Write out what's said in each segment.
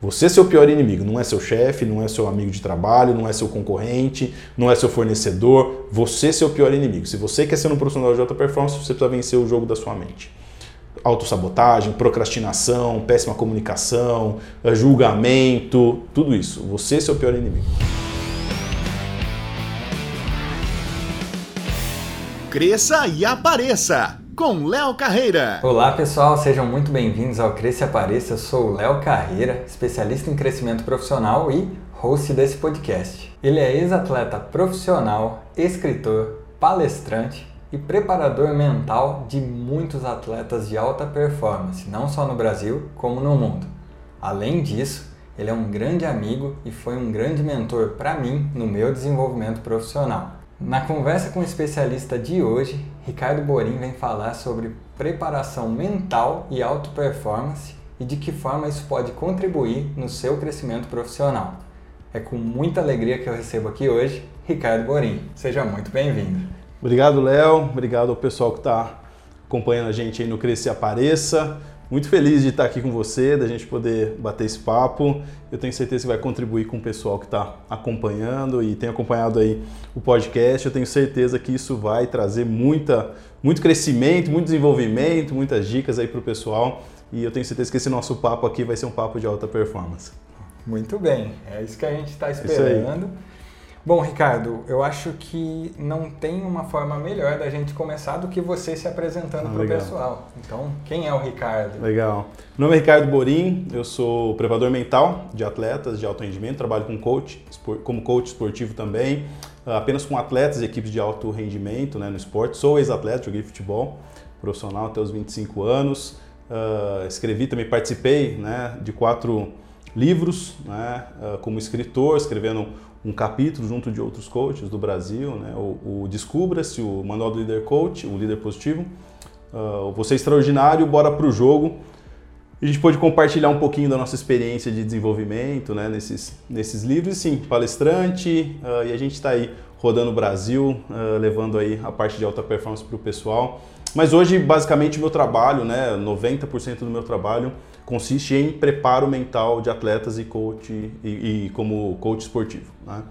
Você é seu pior inimigo, não é seu chefe, não é seu amigo de trabalho, não é seu concorrente, não é seu fornecedor. Você é seu pior inimigo. Se você quer ser um profissional de alta performance, você precisa vencer o jogo da sua mente. Autossabotagem, procrastinação, péssima comunicação, eh, julgamento, tudo isso. Você é seu pior inimigo. Cresça e apareça! Com Léo Carreira. Olá pessoal, sejam muito bem-vindos ao Cresça e Apareça. Eu sou o Léo Carreira, especialista em crescimento profissional e host desse podcast. Ele é ex-atleta profissional, escritor, palestrante e preparador mental de muitos atletas de alta performance, não só no Brasil, como no mundo. Além disso, ele é um grande amigo e foi um grande mentor para mim no meu desenvolvimento profissional. Na conversa com o especialista de hoje, Ricardo Borim vem falar sobre preparação mental e auto performance e de que forma isso pode contribuir no seu crescimento profissional. É com muita alegria que eu recebo aqui hoje Ricardo Borim. Seja muito bem-vindo. Obrigado, Léo. Obrigado ao pessoal que está acompanhando a gente aí no Cresce Apareça. Muito feliz de estar aqui com você, da gente poder bater esse papo. Eu tenho certeza que vai contribuir com o pessoal que está acompanhando e tem acompanhado aí o podcast. Eu tenho certeza que isso vai trazer muita, muito crescimento, muito desenvolvimento, muitas dicas aí para o pessoal. E eu tenho certeza que esse nosso papo aqui vai ser um papo de alta performance. Muito bem, é isso que a gente está esperando. Bom, Ricardo, eu acho que não tem uma forma melhor da gente começar do que você se apresentando ah, para o pessoal. Então, quem é o Ricardo? Legal. Meu nome é Ricardo Borim, eu sou preparador mental de atletas de alto rendimento, trabalho com coach, como coach esportivo também, ah, apenas com atletas e equipes de alto rendimento né, no esporte. Sou ex-atleta, joguei futebol profissional até os 25 anos. Uh, escrevi, também participei né, de quatro livros né, uh, como escritor, escrevendo um capítulo junto de outros coaches do Brasil, né? o, o Descubra-se, o Manual do Líder Coach, o Líder Positivo, uh, Você é Extraordinário, Bora Pro Jogo. a gente pôde compartilhar um pouquinho da nossa experiência de desenvolvimento né? nesses, nesses livros. E sim, palestrante, uh, e a gente está aí rodando o Brasil, uh, levando aí a parte de alta performance para o pessoal. Mas hoje, basicamente, o meu trabalho, né, 90% do meu trabalho consiste em preparo mental de atletas e coach e, e como coach esportivo. Né?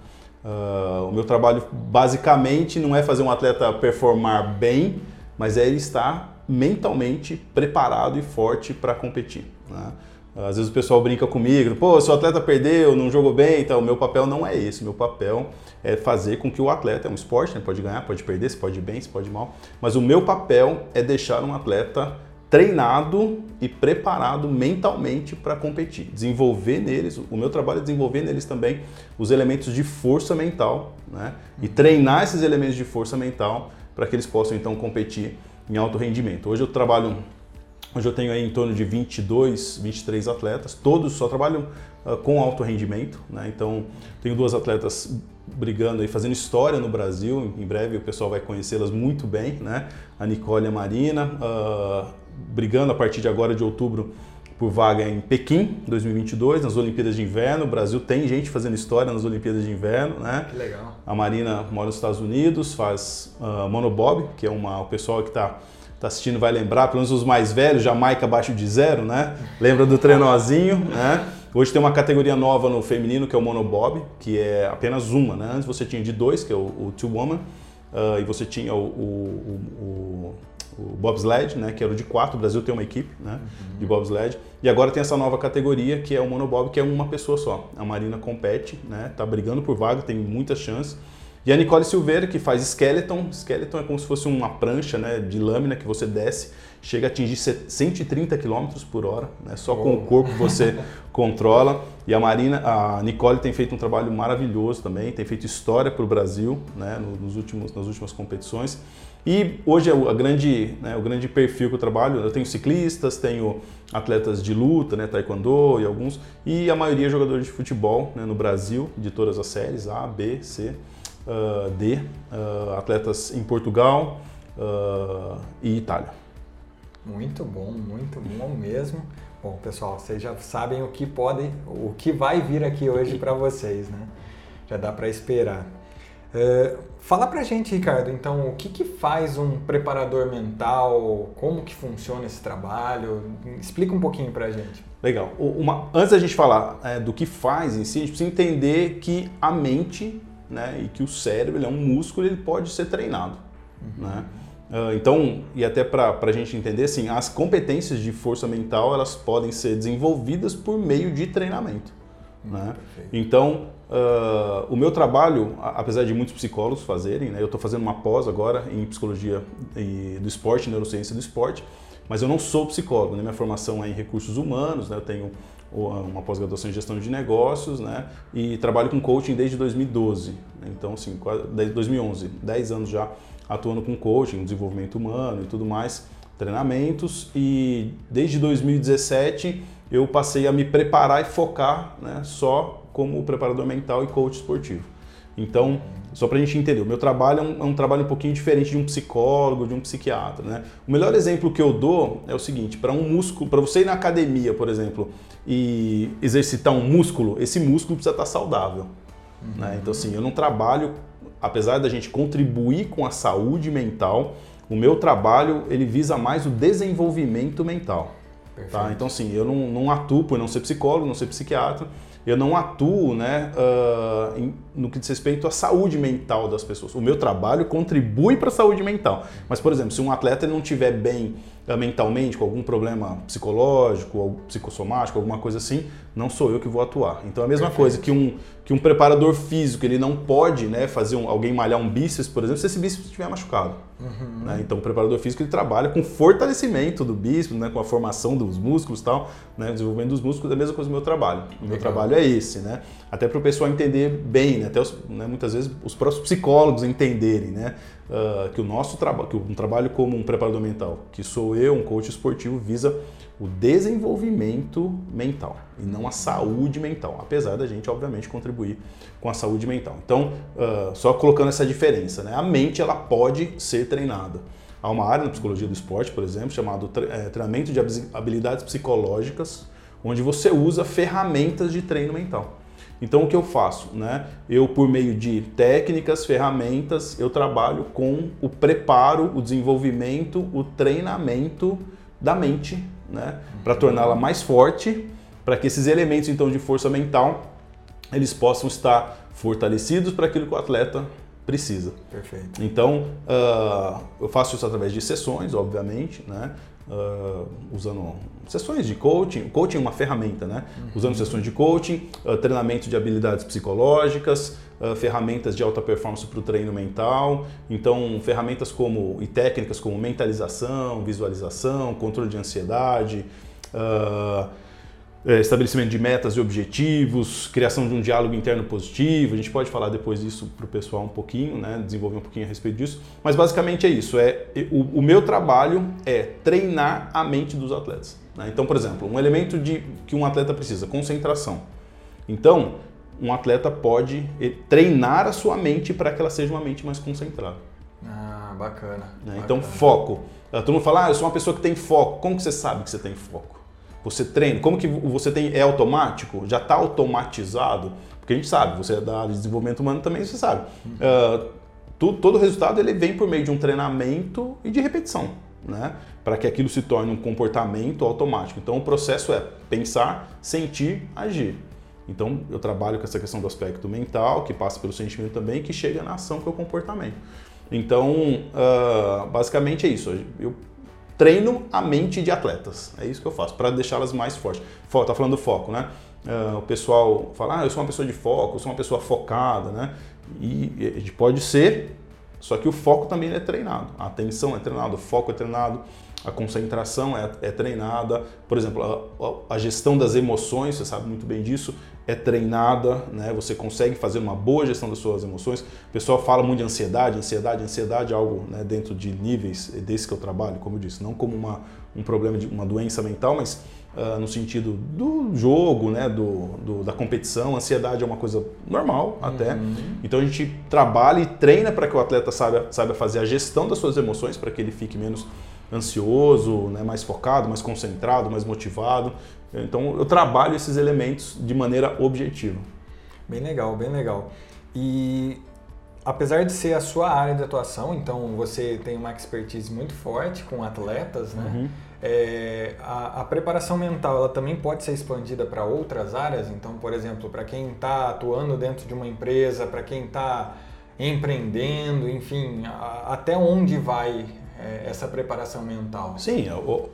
Uh, o meu trabalho basicamente não é fazer um atleta performar bem, mas é ele estar mentalmente preparado e forte para competir. Né? Às vezes o pessoal brinca comigo, pô, se o atleta perdeu, não jogou bem, então o meu papel não é esse. Meu papel é fazer com que o atleta, é um esporte, né? pode ganhar, pode perder, se pode ir bem, se pode ir mal, mas o meu papel é deixar um atleta treinado e preparado mentalmente para competir. Desenvolver neles, o meu trabalho é desenvolver neles também os elementos de força mental, né? E treinar esses elementos de força mental para que eles possam então competir em alto rendimento. Hoje eu trabalho, hoje eu tenho aí em torno de 22, 23 atletas, todos só trabalham uh, com alto rendimento, né? Então tenho duas atletas brigando aí, fazendo história no Brasil. Em breve o pessoal vai conhecê-las muito bem, né? A Nicole e a Marina. Uh, brigando a partir de agora de outubro por vaga em Pequim 2022, nas Olimpíadas de Inverno. O Brasil tem gente fazendo história nas Olimpíadas de Inverno, né? Que legal. A Marina mora nos Estados Unidos, faz uh, monobob, que é uma, o pessoal que está tá assistindo vai lembrar, pelo menos os mais velhos, Jamaica abaixo de zero, né? Lembra do trenozinho, né? Hoje tem uma categoria nova no feminino que é o monobob, que é apenas uma, né? Antes você tinha de dois, que é o, o two woman, uh, e você tinha o, o, o o bobsled, né, que era o de quatro, o Brasil tem uma equipe né, uhum. de bobsled, e agora tem essa nova categoria que é o monobob, que é uma pessoa só. A Marina compete, né, tá brigando por vaga, tem muitas chances. E a Nicole Silveira, que faz skeleton, skeleton é como se fosse uma prancha né, de lâmina que você desce, chega a atingir 130 km por hora, né, só com o corpo você controla. E a Marina, a Nicole tem feito um trabalho maravilhoso também, tem feito história para o Brasil né, nos últimos, nas últimas competições. E hoje é o, a grande, né, o grande perfil que eu trabalho, eu tenho ciclistas, tenho atletas de luta, né, taekwondo e alguns, e a maioria é jogadores de futebol né, no Brasil, de todas as séries, A, B, C, uh, D, uh, atletas em Portugal uh, e Itália. Muito bom, muito bom mesmo. Bom, pessoal, vocês já sabem o que pode, o que vai vir aqui hoje para vocês, né? Já dá para esperar. Uh, fala pra gente, Ricardo, então, o que, que faz um preparador mental? Como que funciona esse trabalho? Explica um pouquinho pra gente. Legal. Uma, antes da gente falar é, do que faz em si, a gente precisa entender que a mente né, e que o cérebro é um músculo ele pode ser treinado. Uhum. Né? Uh, então, e até para a gente entender, assim, as competências de força mental elas podem ser desenvolvidas por meio de treinamento. Hum, né? Então, uh, o meu trabalho, apesar de muitos psicólogos fazerem, né, eu estou fazendo uma pós agora em psicologia do esporte, neurociência do esporte, mas eu não sou psicólogo, né? minha formação é em recursos humanos, né? eu tenho uma pós-graduação em gestão de negócios, né? E trabalho com coaching desde 2012. Então, assim, desde 2011, 10 anos já atuando com coaching, desenvolvimento humano e tudo mais, treinamentos. E desde 2017 eu passei a me preparar e focar né, só como preparador mental e coach esportivo. Então, só para a gente entender, o meu trabalho é um, é um, trabalho um pouquinho diferente de um psicólogo, de um psiquiatra. Né? O melhor exemplo que eu dou é o seguinte: para um músculo, para você ir na academia, por exemplo, e exercitar um músculo, esse músculo precisa estar saudável. Uhum. Né? Então, assim, eu não trabalho, apesar da gente contribuir com a saúde mental, o meu trabalho ele visa mais o desenvolvimento mental. Tá? Então, assim, eu não, não atuo por não ser psicólogo, não ser psiquiatra, eu não atuo né, uh, em, no que diz respeito à saúde mental das pessoas. O meu trabalho contribui para a saúde mental. Mas, por exemplo, se um atleta não estiver bem uh, mentalmente, com algum problema psicológico ou psicossomático, alguma coisa assim, não sou eu que vou atuar. Então, a mesma Perfeito. coisa que um, que um preparador físico, ele não pode né, fazer um, alguém malhar um bíceps, por exemplo, se esse bíceps estiver machucado. Uhum. Né? Então, o preparador físico ele trabalha com fortalecimento do bíceps, né? com a formação dos músculos tal, né? desenvolvimento dos músculos, é a mesma coisa do meu trabalho. O meu Legal. trabalho é esse, né? Até para o pessoal entender bem, né? até os, né, muitas vezes os próprios psicólogos entenderem, né? Uh, que o nosso trabalho, que um trabalho como um preparador mental, que sou eu, um coach esportivo, visa o desenvolvimento mental e não a saúde mental, apesar da gente, obviamente, contribuir com a saúde mental. Então, uh, só colocando essa diferença, né? a mente ela pode ser treinada. Há uma área na psicologia do esporte, por exemplo, chamado é, treinamento de habilidades psicológicas, onde você usa ferramentas de treino mental. Então o que eu faço? Né? Eu, por meio de técnicas, ferramentas, eu trabalho com o preparo, o desenvolvimento, o treinamento da mente né? Para torná-la mais forte, para que esses elementos então de força mental eles possam estar fortalecidos para aquilo que o atleta precisa. Perfeito. Então, uh, eu faço isso através de sessões, obviamente, né? Uh, usando sessões de coaching. coaching é uma ferramenta, né? Uhum. Usando sessões de coaching, uh, treinamento de habilidades psicológicas, uh, ferramentas de alta performance para o treino mental. Então, ferramentas como e técnicas como mentalização, visualização, controle de ansiedade. Uh, estabelecimento de metas e objetivos, criação de um diálogo interno positivo. A gente pode falar depois disso para o pessoal um pouquinho, né? desenvolver um pouquinho a respeito disso. Mas basicamente é isso. É o, o meu trabalho é treinar a mente dos atletas. Né? Então, por exemplo, um elemento de que um atleta precisa, concentração. Então, um atleta pode treinar a sua mente para que ela seja uma mente mais concentrada. Ah, bacana. Né? Então, foco. Todo mundo fala, ah, eu sou uma pessoa que tem foco. Como que você sabe que você tem foco? Você treina. Como que você tem. É automático? Já está automatizado? Porque a gente sabe, você é da área de desenvolvimento humano também, você sabe. Uh, tudo, todo resultado ele vem por meio de um treinamento e de repetição. Né? Para que aquilo se torne um comportamento automático. Então, o processo é pensar, sentir, agir. Então, eu trabalho com essa questão do aspecto mental, que passa pelo sentimento também, que chega na ação, que é o comportamento. Então, uh, basicamente é isso. Eu treino a mente de atletas. É isso que eu faço, para deixá-las mais fortes. Tá falando do foco, né? Uh, o pessoal fala, ah, eu sou uma pessoa de foco, eu sou uma pessoa focada, né? E, e pode ser, só que o foco também é treinado. A atenção é treinada, o foco é treinado a concentração é, é treinada, por exemplo, a, a, gestão das emoções, você sabe muito bem disso, é treinada, né? Você consegue fazer uma boa gestão das suas emoções. O pessoal fala muito de ansiedade, ansiedade, ansiedade é algo né, dentro de níveis desse que eu trabalho, como eu disse, não como uma, um problema de uma doença mental, mas uh, no sentido do jogo, né, do, do, da competição. Ansiedade é uma coisa normal até. Uhum. Então a gente trabalha e treina para que o atleta saiba, saiba fazer a gestão das suas emoções, para que ele fique menos ansioso, né, mais focado, mais concentrado, mais motivado. Então eu trabalho esses elementos de maneira objetiva. Bem legal, bem legal. E apesar de ser a sua área de atuação, então você tem uma expertise muito forte com atletas, né? Uhum. É, a, a, preparação mental ela também pode ser expandida para outras áreas. Então, por exemplo, para quem está atuando dentro de uma empresa, para quem está empreendendo, enfim, a, até onde vai essa preparação mental? Sim,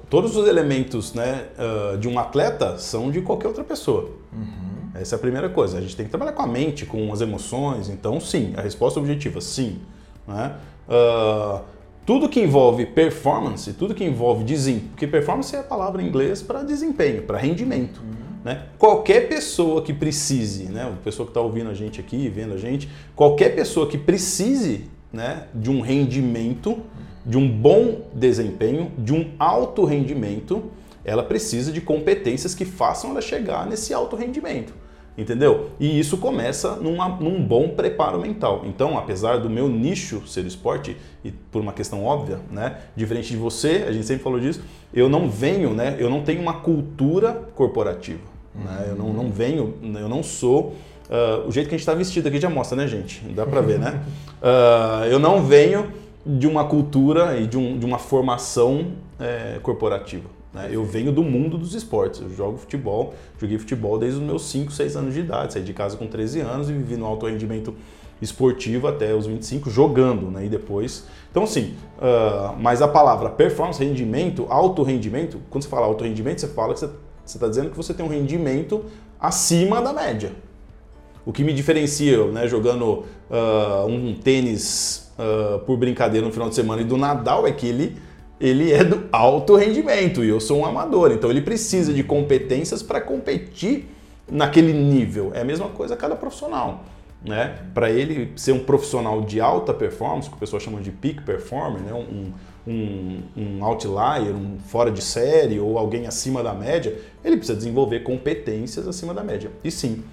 todos os elementos né, uh, de um atleta são de qualquer outra pessoa. Uhum. Essa é a primeira coisa. A gente tem que trabalhar com a mente, com as emoções. Então, sim, a resposta objetiva, sim. Né? Uh, tudo que envolve performance, tudo que envolve desempenho, porque performance é a palavra em inglês para desempenho, para rendimento. Uhum. Né? Qualquer pessoa que precise, né? a pessoa que está ouvindo a gente aqui, vendo a gente, qualquer pessoa que precise né, de um rendimento, de um bom desempenho, de um alto rendimento, ela precisa de competências que façam ela chegar nesse alto rendimento. Entendeu? E isso começa numa, num bom preparo mental. Então, apesar do meu nicho ser esporte, e por uma questão óbvia, né? Diferente de você, a gente sempre falou disso, eu não venho, né? Eu não tenho uma cultura corporativa. Uhum. Né? Eu não, não venho, eu não sou. Uh, o jeito que a gente está vestido aqui já mostra, né, gente? Dá para ver, né? Uh, eu não venho de uma cultura e de, um, de uma formação é, corporativa. Né? Eu venho do mundo dos esportes, eu jogo futebol, joguei futebol desde os meus 5, 6 anos de idade, saí de casa com 13 anos e vivi no alto rendimento esportivo até os 25, jogando, né? E depois. Então, assim, uh, mas a palavra performance, rendimento, alto rendimento, quando você fala alto rendimento, você fala que você está dizendo que você tem um rendimento acima da média. O que me diferencia, né, jogando uh, um tênis uh, por brincadeira no final de semana e do Nadal é que ele ele é do alto rendimento e eu sou um amador, então ele precisa de competências para competir naquele nível. É a mesma coisa cada profissional. Né? Para ele ser um profissional de alta performance, que o pessoal chama de peak performer, né? um, um, um outlier, um fora de série ou alguém acima da média, ele precisa desenvolver competências acima da média. E sim,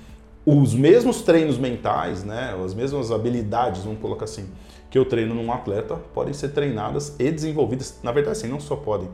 os mesmos treinos mentais, né? as mesmas habilidades, vamos colocar assim, que eu treino num atleta podem ser treinadas e desenvolvidas. Na verdade, sim, não só podem,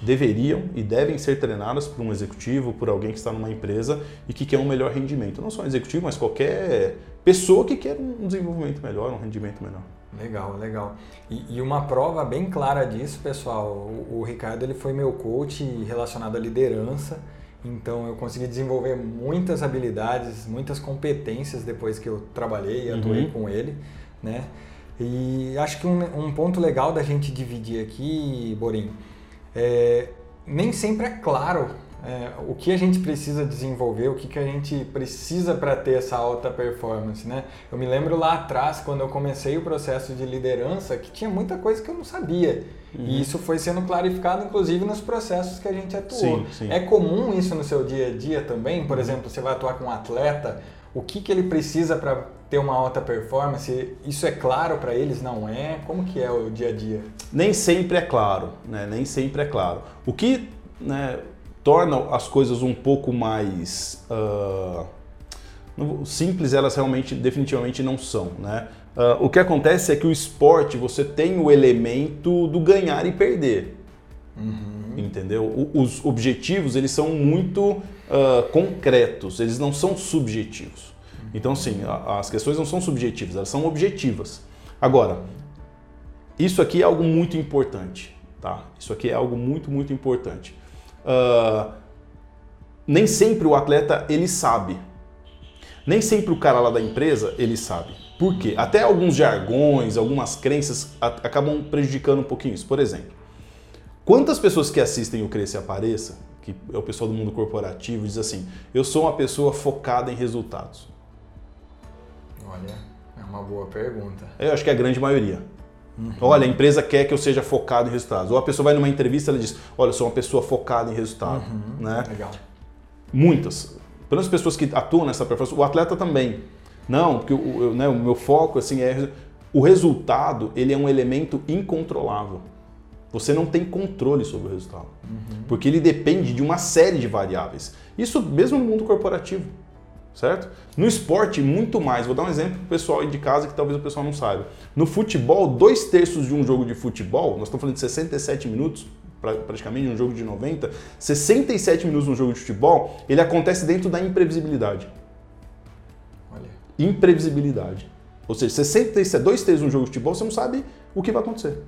deveriam e devem ser treinadas por um executivo, por alguém que está numa empresa e que quer um melhor rendimento. Não só um executivo, mas qualquer pessoa que quer um desenvolvimento melhor, um rendimento melhor. Legal, legal. E, e uma prova bem clara disso, pessoal, o, o Ricardo ele foi meu coach relacionado à liderança. Então eu consegui desenvolver muitas habilidades, muitas competências depois que eu trabalhei e atuei uhum. com ele, né? E acho que um, um ponto legal da gente dividir aqui, Borim, é, nem sempre é claro é, o que a gente precisa desenvolver, o que, que a gente precisa para ter essa alta performance, né? Eu me lembro lá atrás, quando eu comecei o processo de liderança, que tinha muita coisa que eu não sabia. Uhum. E isso foi sendo clarificado, inclusive, nos processos que a gente atuou. Sim, sim. É comum isso no seu dia a dia também? Por uhum. exemplo, você vai atuar com um atleta, o que, que ele precisa para ter uma alta performance? Isso é claro para eles? Não é? Como que é o dia a dia? Nem sempre é claro, né? Nem sempre é claro. O que né, torna as coisas um pouco mais uh, simples, elas realmente, definitivamente não são, né? Uh, o que acontece é que o esporte você tem o elemento do ganhar e perder. Uhum. Entendeu? O, os objetivos eles são muito uh, concretos, eles não são subjetivos. Então, sim, as questões não são subjetivas, elas são objetivas. Agora, isso aqui é algo muito importante, tá? Isso aqui é algo muito, muito importante. Uh, nem sempre o atleta ele sabe. Nem sempre o cara lá da empresa ele sabe. Por quê? Até alguns jargões, algumas crenças acabam prejudicando um pouquinho isso. Por exemplo, quantas pessoas que assistem o Cresce Apareça, que é o pessoal do mundo corporativo, diz assim: eu sou uma pessoa focada em resultados. Olha, é uma boa pergunta. Eu acho que é a grande maioria. Uhum. Olha, a empresa quer que eu seja focado em resultados. Ou a pessoa vai numa entrevista e diz: Olha, eu sou uma pessoa focada em resultado. Uhum. Né? Legal. Muitas. Pelas pessoas que atuam nessa performance, o atleta também. Não, porque o, né, o meu foco assim é o resultado, ele é um elemento incontrolável. Você não tem controle sobre o resultado, uhum. porque ele depende de uma série de variáveis. Isso mesmo no mundo corporativo certo? No esporte, muito mais. Vou dar um exemplo para o pessoal de casa que talvez o pessoal não saiba. No futebol, dois terços de um jogo de futebol, nós estamos falando de 67 minutos, praticamente um jogo de 90, 67 minutos no jogo de futebol, ele acontece dentro da imprevisibilidade. Olha. Imprevisibilidade. Ou seja, você senta é dois três um jogo de futebol, você não sabe o que vai acontecer.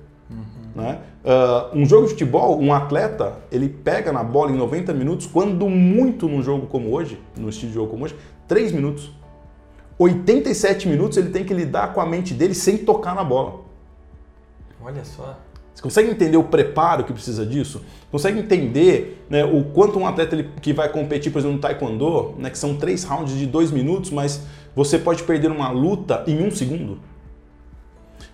Né? Uh, um jogo de futebol, um atleta, ele pega na bola em 90 minutos, quando muito num jogo como hoje, no estilo de jogo como hoje, 3 minutos. 87 minutos ele tem que lidar com a mente dele sem tocar na bola. Olha só. Você consegue entender o preparo que precisa disso? Consegue entender né, o quanto um atleta ele, que vai competir, por exemplo, no taekwondo, né, que são três rounds de dois minutos, mas você pode perder uma luta em um segundo?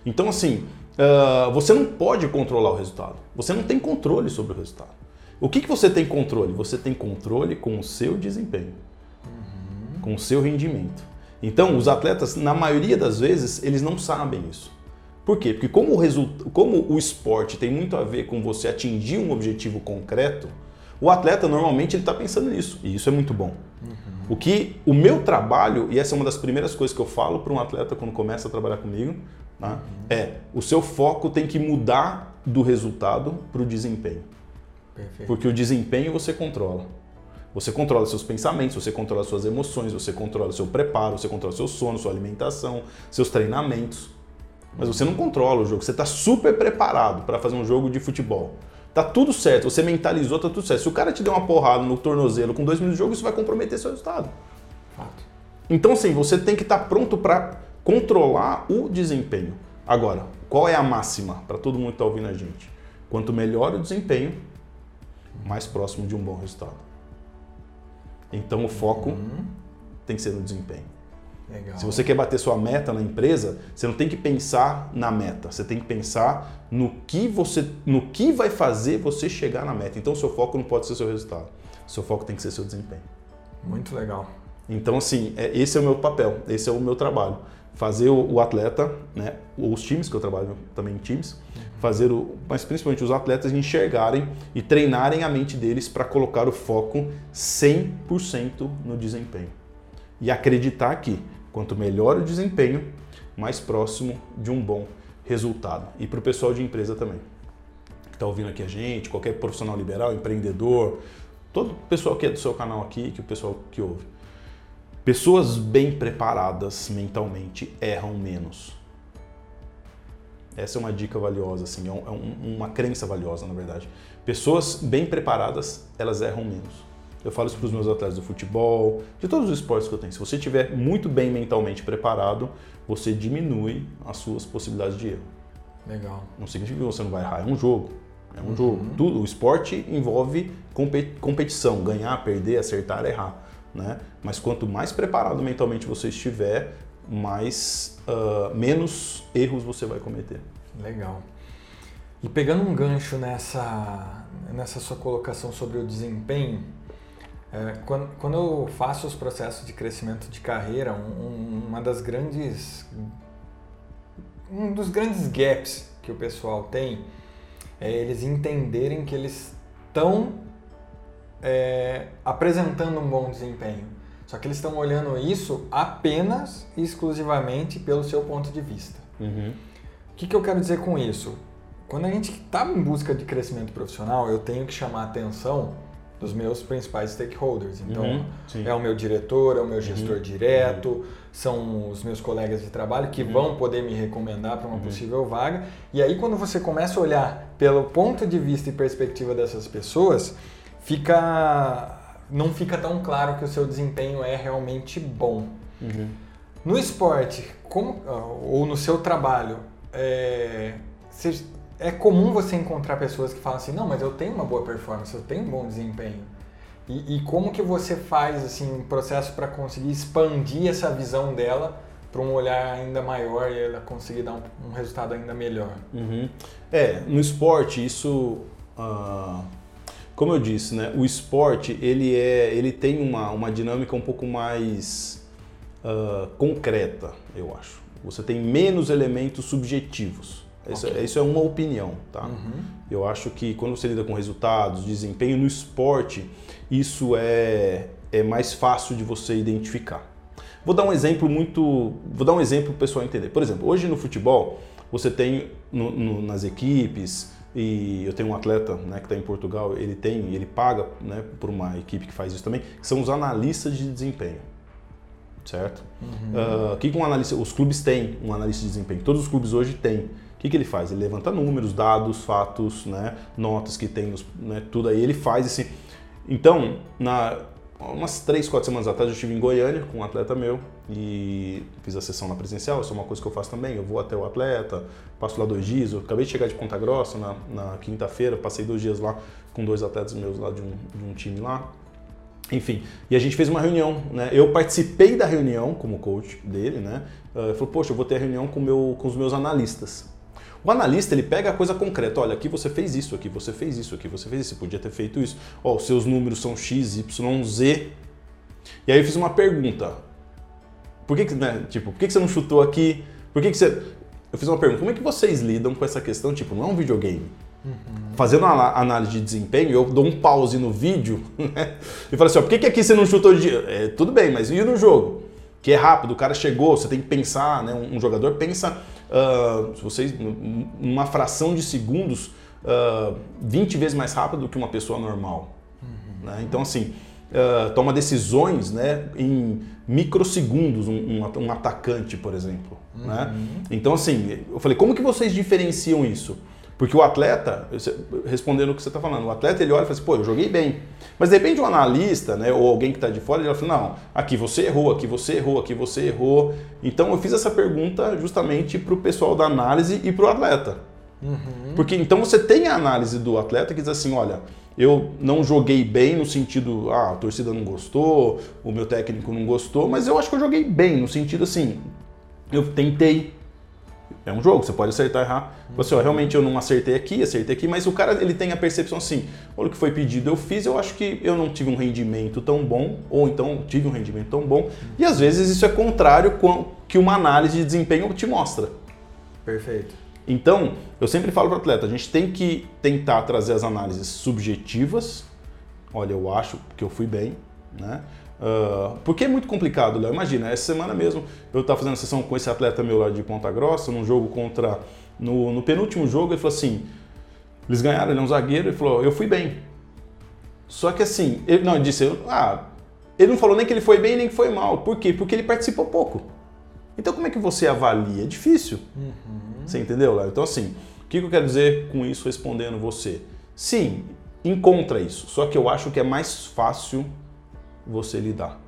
Então, assim, uh, você não pode controlar o resultado. Você não tem controle sobre o resultado. O que, que você tem controle? Você tem controle com o seu desempenho, uhum. com o seu rendimento. Então, os atletas, na maioria das vezes, eles não sabem isso. Por quê? Porque como o, result... como o esporte tem muito a ver com você atingir um objetivo concreto, o atleta normalmente ele está pensando nisso e isso é muito bom. Uhum. O que o meu trabalho e essa é uma das primeiras coisas que eu falo para um atleta quando começa a trabalhar comigo, tá? é o seu foco tem que mudar do resultado para o desempenho, Perfeito. porque o desempenho você controla. Você controla seus pensamentos, você controla suas emoções, você controla seu preparo, você controla seu sono, sua alimentação, seus treinamentos. Mas você não controla o jogo. Você está super preparado para fazer um jogo de futebol. Tá tudo certo, você mentalizou, tá tudo certo. Se o cara te der uma porrada no tornozelo com dois minutos de jogo, isso vai comprometer seu resultado. Fato. Então, assim, você tem que estar tá pronto para controlar o desempenho. Agora, qual é a máxima para todo mundo que está ouvindo a gente? Quanto melhor o desempenho, mais próximo de um bom resultado. Então o foco uhum. tem que ser no desempenho. Legal. Se você quer bater sua meta na empresa, você não tem que pensar na meta, você tem que pensar no que você, no que vai fazer você chegar na meta. Então seu foco não pode ser seu resultado, seu foco tem que ser seu desempenho. Muito legal. Então assim, é, esse é o meu papel, esse é o meu trabalho, fazer o, o atleta, né, os times que eu trabalho também em times, fazer o, mas principalmente os atletas enxergarem e treinarem a mente deles para colocar o foco 100% no desempenho. E acreditar que quanto melhor o desempenho, mais próximo de um bom resultado. E para o pessoal de empresa também, que está ouvindo aqui a gente, qualquer profissional liberal, empreendedor, todo o pessoal que é do seu canal aqui, que o pessoal que ouve. Pessoas bem preparadas mentalmente erram menos. Essa é uma dica valiosa, assim, é, um, é uma crença valiosa, na verdade. Pessoas bem preparadas, elas erram menos. Eu falo isso para os meus atletas do futebol, de todos os esportes que eu tenho. Se você estiver muito bem mentalmente preparado, você diminui as suas possibilidades de erro. Legal. Não significa que você não vai errar, é um jogo. É um uhum. jogo. Tudo, o esporte envolve competição, ganhar, perder, acertar, errar. Né? Mas quanto mais preparado mentalmente você estiver, mais uh, menos erros você vai cometer. Legal. E pegando um gancho nessa, nessa sua colocação sobre o desempenho, é, quando, quando eu faço os processos de crescimento de carreira, um, uma das grandes um dos grandes gaps que o pessoal tem é eles entenderem que eles estão é, apresentando um bom desempenho. Só que eles estão olhando isso apenas e exclusivamente pelo seu ponto de vista. Uhum. O que, que eu quero dizer com isso? Quando a gente está em busca de crescimento profissional, eu tenho que chamar a atenção dos meus principais stakeholders. Então, uhum, é o meu diretor, é o meu gestor uhum, direto, uhum. são os meus colegas de trabalho que uhum. vão poder me recomendar para uma uhum. possível vaga. E aí, quando você começa a olhar pelo ponto de vista e perspectiva dessas pessoas, fica não fica tão claro que o seu desempenho é realmente bom. Uhum. No esporte, como, ou no seu trabalho, é, é comum você encontrar pessoas que falam assim, não, mas eu tenho uma boa performance, eu tenho um bom desempenho. E, e como que você faz assim um processo para conseguir expandir essa visão dela para um olhar ainda maior e ela conseguir dar um, um resultado ainda melhor? Uhum. É, no esporte isso uh como eu disse, né, o esporte ele, é, ele tem uma, uma dinâmica um pouco mais uh, concreta, eu acho. Você tem menos elementos subjetivos. Isso, okay. isso é uma opinião, tá? Uhum. Eu acho que quando você lida com resultados, desempenho no esporte, isso é, é mais fácil de você identificar. Vou dar um exemplo muito, vou dar um exemplo para o pessoal entender. Por exemplo, hoje no futebol você tem no, no, nas equipes e eu tenho um atleta né, que está em Portugal, ele tem, ele paga né, por uma equipe que faz isso também, que são os analistas de desempenho. certo? Uhum. Uh, que, que um analista, os clubes têm um analista de desempenho, todos os clubes hoje têm. O que, que ele faz? Ele levanta números, dados, fatos, né, notas que tem, né, tudo aí, ele faz esse... Então, na, umas três, quatro semanas atrás eu estive em Goiânia com um atleta meu e fiz a sessão na presencial, isso é uma coisa que eu faço também, eu vou até o atleta, passo lá dois dias, eu acabei de chegar de Ponta Grossa na, na quinta-feira, passei dois dias lá com dois atletas meus lá de um, de um time lá, enfim, e a gente fez uma reunião, né? Eu participei da reunião como coach dele, né? Uh, ele falou, poxa, eu vou ter a reunião com, meu, com os meus analistas. O analista ele pega a coisa concreta, olha, aqui você fez isso, aqui você fez isso, aqui você fez isso, você podia ter feito isso. Ó, os seus números são X, Y, Z. E aí eu fiz uma pergunta. Por que, que né, tipo, por que, que você não chutou aqui? Por que, que você. Eu fiz uma pergunta, como é que vocês lidam com essa questão? Tipo, não é um videogame. Uhum. Fazendo uma análise de desempenho, eu dou um pause no vídeo né? e falo assim: ó, por que, que aqui você não chutou de. É, tudo bem, mas e no jogo? Que é rápido, o cara chegou, você tem que pensar, né? Um, um jogador pensa, uh, se vocês, numa fração de segundos, uh, 20 vezes mais rápido do que uma pessoa normal. Uhum. Né? Então, assim, uh, toma decisões né, em microsegundos, um, um, um atacante, por exemplo. Né? Uhum. Né? Então, assim, eu falei, como que vocês diferenciam isso? Porque o atleta, respondendo o que você está falando, o atleta ele olha e fala assim, pô, eu joguei bem. Mas depende um analista, né, ou alguém que está de fora, ele fala, não, aqui você errou, aqui você errou, aqui você errou. Então eu fiz essa pergunta justamente para o pessoal da análise e para o atleta. Uhum. Porque então você tem a análise do atleta que diz assim, olha, eu não joguei bem no sentido, ah, a torcida não gostou, o meu técnico não gostou, mas eu acho que eu joguei bem, no sentido assim, eu tentei, é um jogo, você pode acertar e errar. Você, ó, realmente eu não acertei aqui, acertei aqui, mas o cara ele tem a percepção assim, olha o que foi pedido, eu fiz, eu acho que eu não tive um rendimento tão bom, ou então tive um rendimento tão bom. E às vezes isso é contrário com que uma análise de desempenho te mostra. Perfeito. Então, eu sempre falo para o atleta, a gente tem que tentar trazer as análises subjetivas. Olha, eu acho que eu fui bem, né? Uh, porque é muito complicado, Léo. Imagina, essa semana mesmo eu estava fazendo sessão com esse atleta meu lá de Ponta Grossa, num jogo contra. No, no penúltimo jogo, ele falou assim: eles ganharam, ele é um zagueiro, ele falou, eu fui bem. Só que assim, ele não, ele disse, ah, ele não falou nem que ele foi bem nem que foi mal. Por quê? Porque ele participou pouco. Então como é que você avalia? É difícil. Uhum. Você entendeu, Léo? Então assim, o que eu quero dizer com isso respondendo você? Sim, encontra isso. Só que eu acho que é mais fácil você lidar.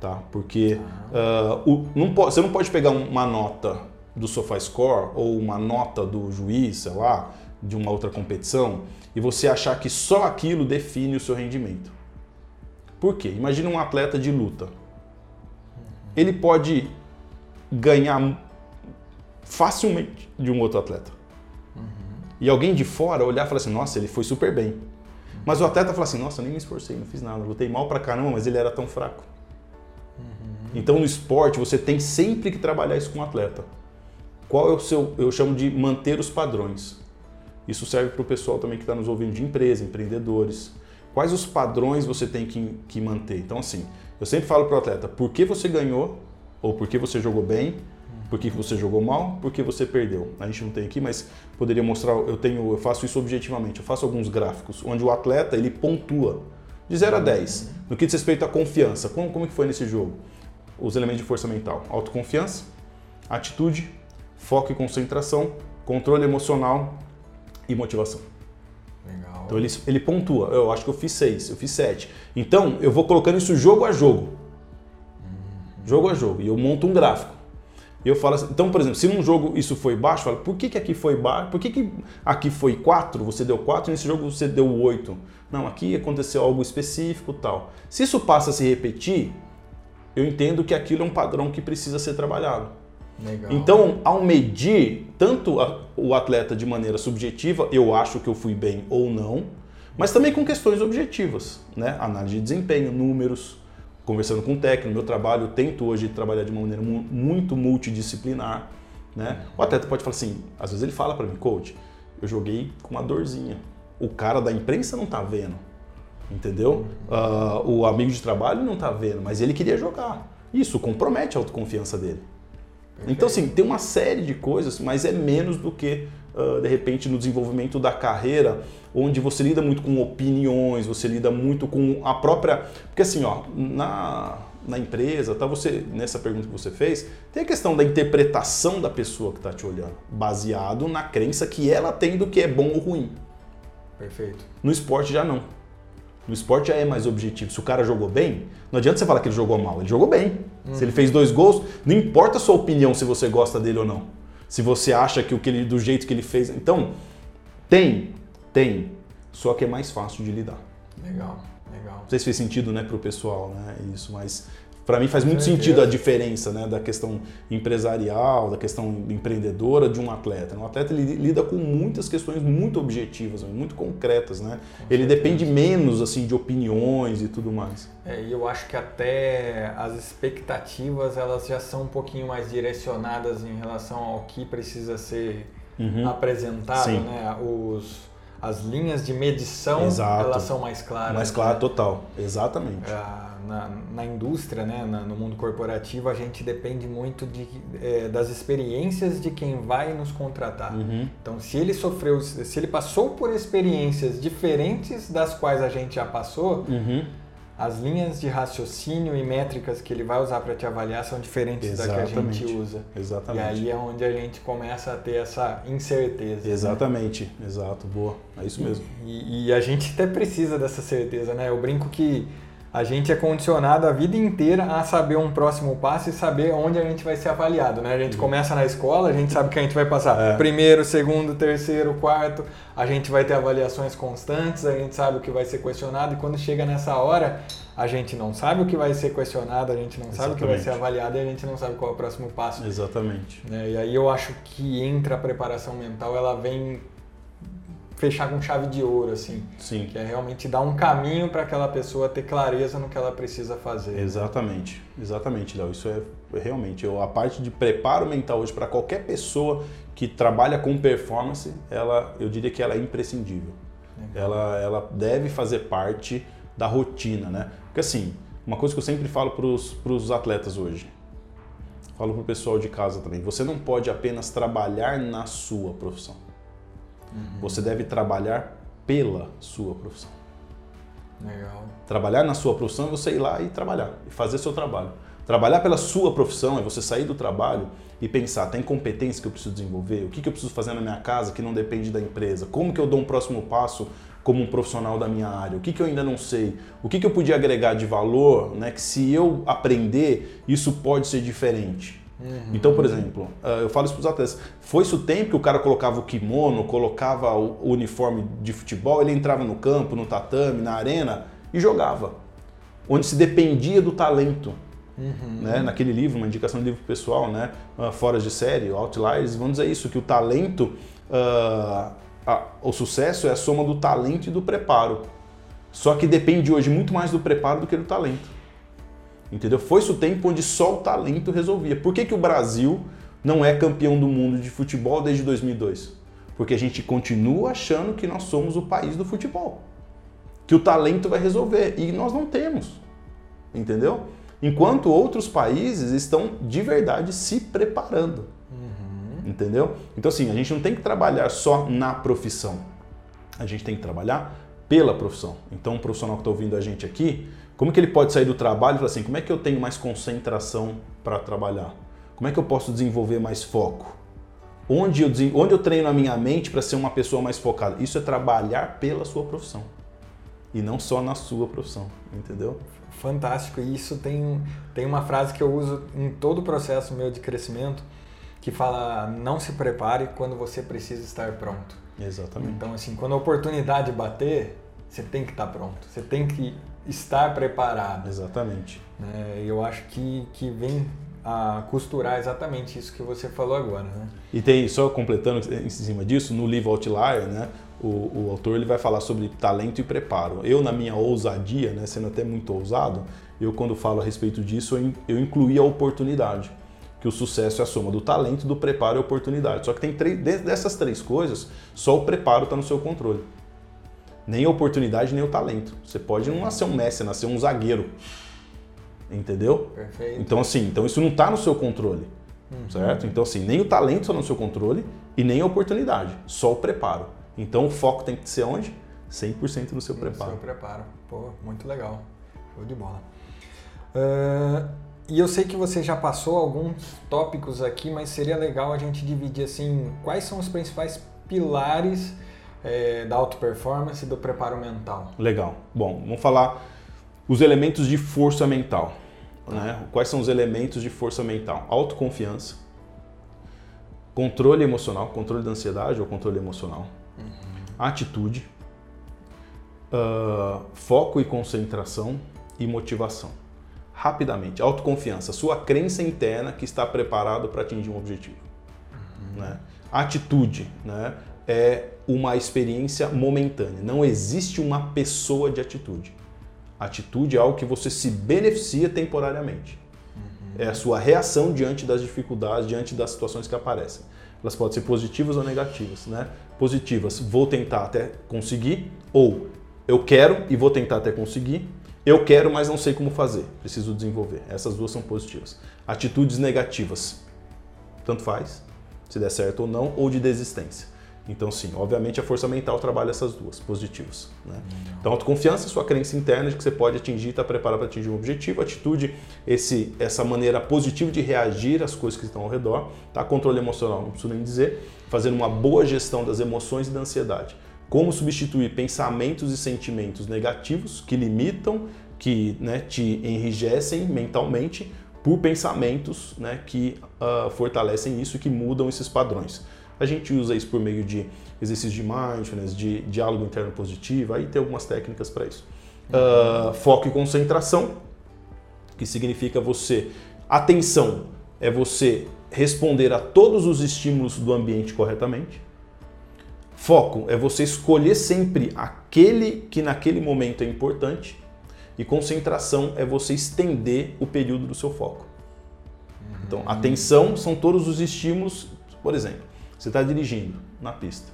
Tá? Porque uh, o, não pode, você não pode pegar uma nota do SofaScore ou uma nota do juiz, sei lá, de uma outra competição e você achar que só aquilo define o seu rendimento. Por quê? Imagina um atleta de luta. Ele pode ganhar facilmente de um outro atleta. Uhum. E alguém de fora olhar e falar assim: nossa, ele foi super bem. Mas o atleta fala assim: nossa, nem me esforcei, não fiz nada, lutei mal pra caramba, mas ele era tão fraco. Uhum. Então no esporte você tem sempre que trabalhar isso com o atleta. Qual é o seu, eu chamo de manter os padrões. Isso serve para o pessoal também que está nos ouvindo de empresa, empreendedores. Quais os padrões você tem que, que manter? Então, assim, eu sempre falo para o atleta: por que você ganhou ou por que você jogou bem por que você jogou mal, por que você perdeu. A gente não tem aqui, mas poderia mostrar, eu tenho, eu faço isso objetivamente, eu faço alguns gráficos onde o atleta ele pontua de 0 a 10 no que diz respeito à confiança. Como, como que foi nesse jogo? Os elementos de força mental, autoconfiança, atitude, foco e concentração, controle emocional e motivação. Legal. Então ele, ele pontua. Eu acho que eu fiz 6, eu fiz 7. Então eu vou colocando isso jogo a jogo. Uhum. Jogo a jogo. E eu monto um gráfico. E eu falo assim, então, por exemplo, se num jogo isso foi baixo, eu falo, por que, que aqui foi baixo? Por que, que aqui foi 4, você deu 4 e nesse jogo você deu 8? Não, aqui aconteceu algo específico tal. Se isso passa a se repetir, eu entendo que aquilo é um padrão que precisa ser trabalhado. Legal. Então, ao medir tanto a, o atleta de maneira subjetiva, eu acho que eu fui bem ou não, mas também com questões objetivas, né? Análise de desempenho, números, conversando com o técnico, no meu trabalho, eu tento hoje trabalhar de uma maneira muito multidisciplinar. Né? O atleta pode falar assim, às vezes ele fala para mim, coach, eu joguei com uma dorzinha. O cara da imprensa não tá vendo, entendeu? Uh, o amigo de trabalho não tá vendo, mas ele queria jogar. Isso compromete a autoconfiança dele. Perfeito. Então, assim, tem uma série de coisas, mas é menos do que, de repente, no desenvolvimento da carreira, onde você lida muito com opiniões, você lida muito com a própria. Porque, assim, ó, na, na empresa, tá você nessa pergunta que você fez, tem a questão da interpretação da pessoa que está te olhando, baseado na crença que ela tem do que é bom ou ruim. Perfeito. No esporte já não. No esporte já é mais objetivo. Se o cara jogou bem, não adianta você falar que ele jogou mal, ele jogou bem. Uhum. Se ele fez dois gols, não importa a sua opinião se você gosta dele ou não. Se você acha que o que ele, do jeito que ele fez. Então, tem, tem. Só que é mais fácil de lidar. Legal, legal. Não sei se fez sentido né, para o pessoal, né? Isso, mas para mim faz muito sentido a diferença né, da questão empresarial, da questão empreendedora de um atleta. Um atleta ele lida com muitas questões muito objetivas, muito concretas. Né? Com ele certeza. depende menos assim de opiniões e tudo mais. É, e eu acho que até as expectativas elas já são um pouquinho mais direcionadas em relação ao que precisa ser uhum. apresentado. Né? Os as linhas de medição Exato. elas são mais claras. Mais claro, né? total. Exatamente. É, na, na indústria, né, na, no mundo corporativo, a gente depende muito de, é, das experiências de quem vai nos contratar. Uhum. Então, se ele sofreu, se ele passou por experiências diferentes das quais a gente já passou, uhum as linhas de raciocínio e métricas que ele vai usar para te avaliar são diferentes Exatamente. da que a gente usa. Exatamente. E aí é onde a gente começa a ter essa incerteza. Né? Exatamente, né? exato, boa. É isso mesmo. E, e, a gente até precisa dessa certeza, né? Eu brinco que a gente é condicionado a vida inteira a saber um próximo passo e saber onde a gente vai ser avaliado, né? A gente uhum. começa na escola, a gente sabe que a gente vai passar é. primeiro, segundo, terceiro, quarto, a gente vai ter avaliações constantes, a gente sabe o que vai ser questionado e quando chega nessa hora, a gente não sabe o que vai ser questionado, a gente não Exatamente. sabe o que vai ser avaliado e a gente não sabe qual é o próximo passo. Exatamente. Né? E aí eu acho que entra a preparação mental, ela vem fechar com chave de ouro, assim. Sim. Que é realmente dar um caminho para aquela pessoa ter clareza no que ela precisa fazer. Exatamente, exatamente, Léo. Isso é realmente eu, a parte de preparo mental hoje para qualquer pessoa que trabalha com performance, ela, eu diria que ela é imprescindível. Ela, ela deve fazer parte da rotina, né? Porque assim, uma coisa que eu sempre falo para os atletas hoje, falo para o pessoal de casa também, você não pode apenas trabalhar na sua profissão. Uhum. Você deve trabalhar pela sua profissão. Legal. Trabalhar na sua profissão é você ir lá e trabalhar, e fazer seu trabalho. Trabalhar pela sua profissão é você sair do trabalho e pensar, tem competência que eu preciso desenvolver? O que, que eu preciso fazer na minha casa que não depende da empresa? Como que eu dou um próximo passo como um profissional da minha área? O que, que eu ainda não sei? O que, que eu podia agregar de valor né, que se eu aprender, isso pode ser diferente? Uhum. Então, por exemplo, ah, eu falo isso para os atletas, foi-se o tempo que o cara colocava o kimono, colocava o uniforme de futebol, ele entrava no campo, no tatame, na arena e jogava. Onde se dependia do talento. Uhum. Né? Naquele livro, uma indicação de livro pessoal, né? Uh, Fora de série, Outliers, vamos dizer isso, que o talento, uh, a, o sucesso é a soma do talento e do preparo. Só que depende hoje muito mais do preparo do que do talento. Entendeu? Foi-se o tempo onde só o talento resolvia. Por que, que o Brasil não é campeão do mundo de futebol desde 2002? Porque a gente continua achando que nós somos o país do futebol. Que o talento vai resolver. E nós não temos. Entendeu? Enquanto outros países estão de verdade se preparando. Uhum. Entendeu? Então, assim, a gente não tem que trabalhar só na profissão. A gente tem que trabalhar pela profissão. Então, o profissional que está ouvindo a gente aqui, como que ele pode sair do trabalho e falar assim, como é que eu tenho mais concentração para trabalhar? Como é que eu posso desenvolver mais foco? Onde eu, onde eu treino a minha mente para ser uma pessoa mais focada? Isso é trabalhar pela sua profissão e não só na sua profissão, entendeu? Fantástico. E isso tem, tem uma frase que eu uso em todo o processo meu de crescimento que fala: não se prepare quando você precisa estar pronto. Exatamente. Então, assim, quando a oportunidade bater, você tem que estar pronto. Você tem que estar preparado. Exatamente. Né? Eu acho que, que vem a costurar exatamente isso que você falou agora. Né? E tem, só completando em cima disso, no livro Outlier, né, o, o autor ele vai falar sobre talento e preparo. Eu, na minha ousadia, né, sendo até muito ousado, eu quando falo a respeito disso, eu, eu incluí a oportunidade. Que o sucesso é a soma do talento, do preparo e oportunidade. Só que tem três, dessas três coisas, só o preparo está no seu controle nem a oportunidade, nem o talento. Você pode não nascer um Messi, nascer um zagueiro. Entendeu? Perfeito. Então, assim, então isso não está no seu controle. Uhum. Certo? Então, assim, nem o talento está no seu controle e nem a oportunidade, só o preparo. Então, o foco tem que ser onde? 100% no seu no preparo. No seu preparo. Pô, muito legal. Show de bola. Uh, e eu sei que você já passou alguns tópicos aqui, mas seria legal a gente dividir assim quais são os principais pilares é, da auto performance e do preparo mental. Legal. Bom, vamos falar os elementos de força mental. Né? Quais são os elementos de força mental? Autoconfiança, controle emocional, controle da ansiedade ou controle emocional, uhum. atitude, uh, foco e concentração e motivação. Rapidamente, autoconfiança, sua crença interna que está preparado para atingir um objetivo. Uhum. Né? Atitude, né? é uma experiência momentânea. Não existe uma pessoa de atitude. Atitude é algo que você se beneficia temporariamente. Uhum. É a sua reação diante das dificuldades, diante das situações que aparecem. Elas podem ser positivas ou negativas, né? Positivas, vou tentar até conseguir, ou eu quero e vou tentar até conseguir. Eu quero, mas não sei como fazer, preciso desenvolver. Essas duas são positivas. Atitudes negativas, tanto faz, se der certo ou não, ou de desistência. Então, sim, obviamente a força mental trabalha essas duas, positivas. Né? Então, autoconfiança, sua crença interna de que você pode atingir, está preparado para atingir um objetivo. Atitude, esse, essa maneira positiva de reagir às coisas que estão ao redor. Tá? Controle emocional, não preciso nem dizer. Fazendo uma boa gestão das emoções e da ansiedade. Como substituir pensamentos e sentimentos negativos que limitam, que né, te enrijecem mentalmente, por pensamentos né, que uh, fortalecem isso e que mudam esses padrões. A gente usa isso por meio de exercícios de mindfulness, de diálogo interno positivo, aí tem algumas técnicas para isso. Uh, foco e concentração, que significa você. Atenção é você responder a todos os estímulos do ambiente corretamente. Foco é você escolher sempre aquele que naquele momento é importante. E concentração é você estender o período do seu foco. Então, atenção são todos os estímulos, por exemplo, você está dirigindo na pista.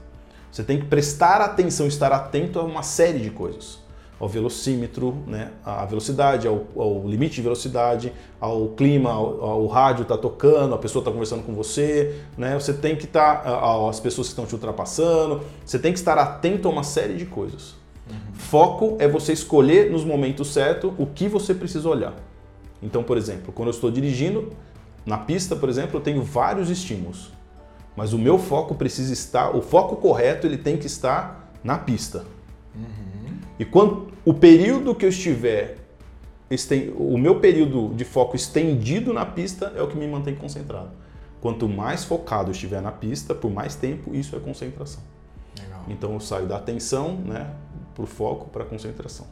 Você tem que prestar atenção, estar atento a uma série de coisas. Ao velocímetro, né, à velocidade, ao, ao limite de velocidade, ao clima, ao, ao rádio está tocando, a pessoa está conversando com você, né, você tem que estar, tá, as pessoas que estão te ultrapassando, você tem que estar atento a uma série de coisas. Uhum. Foco é você escolher nos momentos certos o que você precisa olhar. Então, por exemplo, quando eu estou dirigindo, na pista, por exemplo, eu tenho vários estímulos. Mas o meu foco precisa estar, o foco correto ele tem que estar na pista. Uhum. E quando o período que eu estiver, o meu período de foco estendido na pista é o que me mantém concentrado. Quanto mais focado eu estiver na pista, por mais tempo, isso é concentração. Legal. Então eu saio da atenção né, para o foco, para a concentração.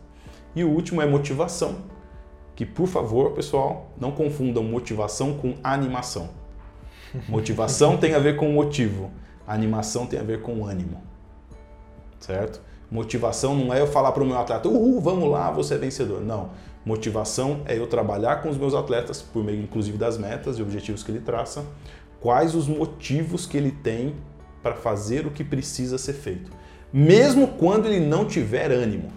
E o último é motivação, que por favor, pessoal, não confundam motivação com animação. Motivação tem a ver com motivo, animação tem a ver com ânimo. Certo? Motivação não é eu falar para o meu atleta, uhul, vamos lá, você é vencedor. Não. Motivação é eu trabalhar com os meus atletas, por meio inclusive das metas e objetivos que ele traça, quais os motivos que ele tem para fazer o que precisa ser feito. Mesmo quando ele não tiver ânimo.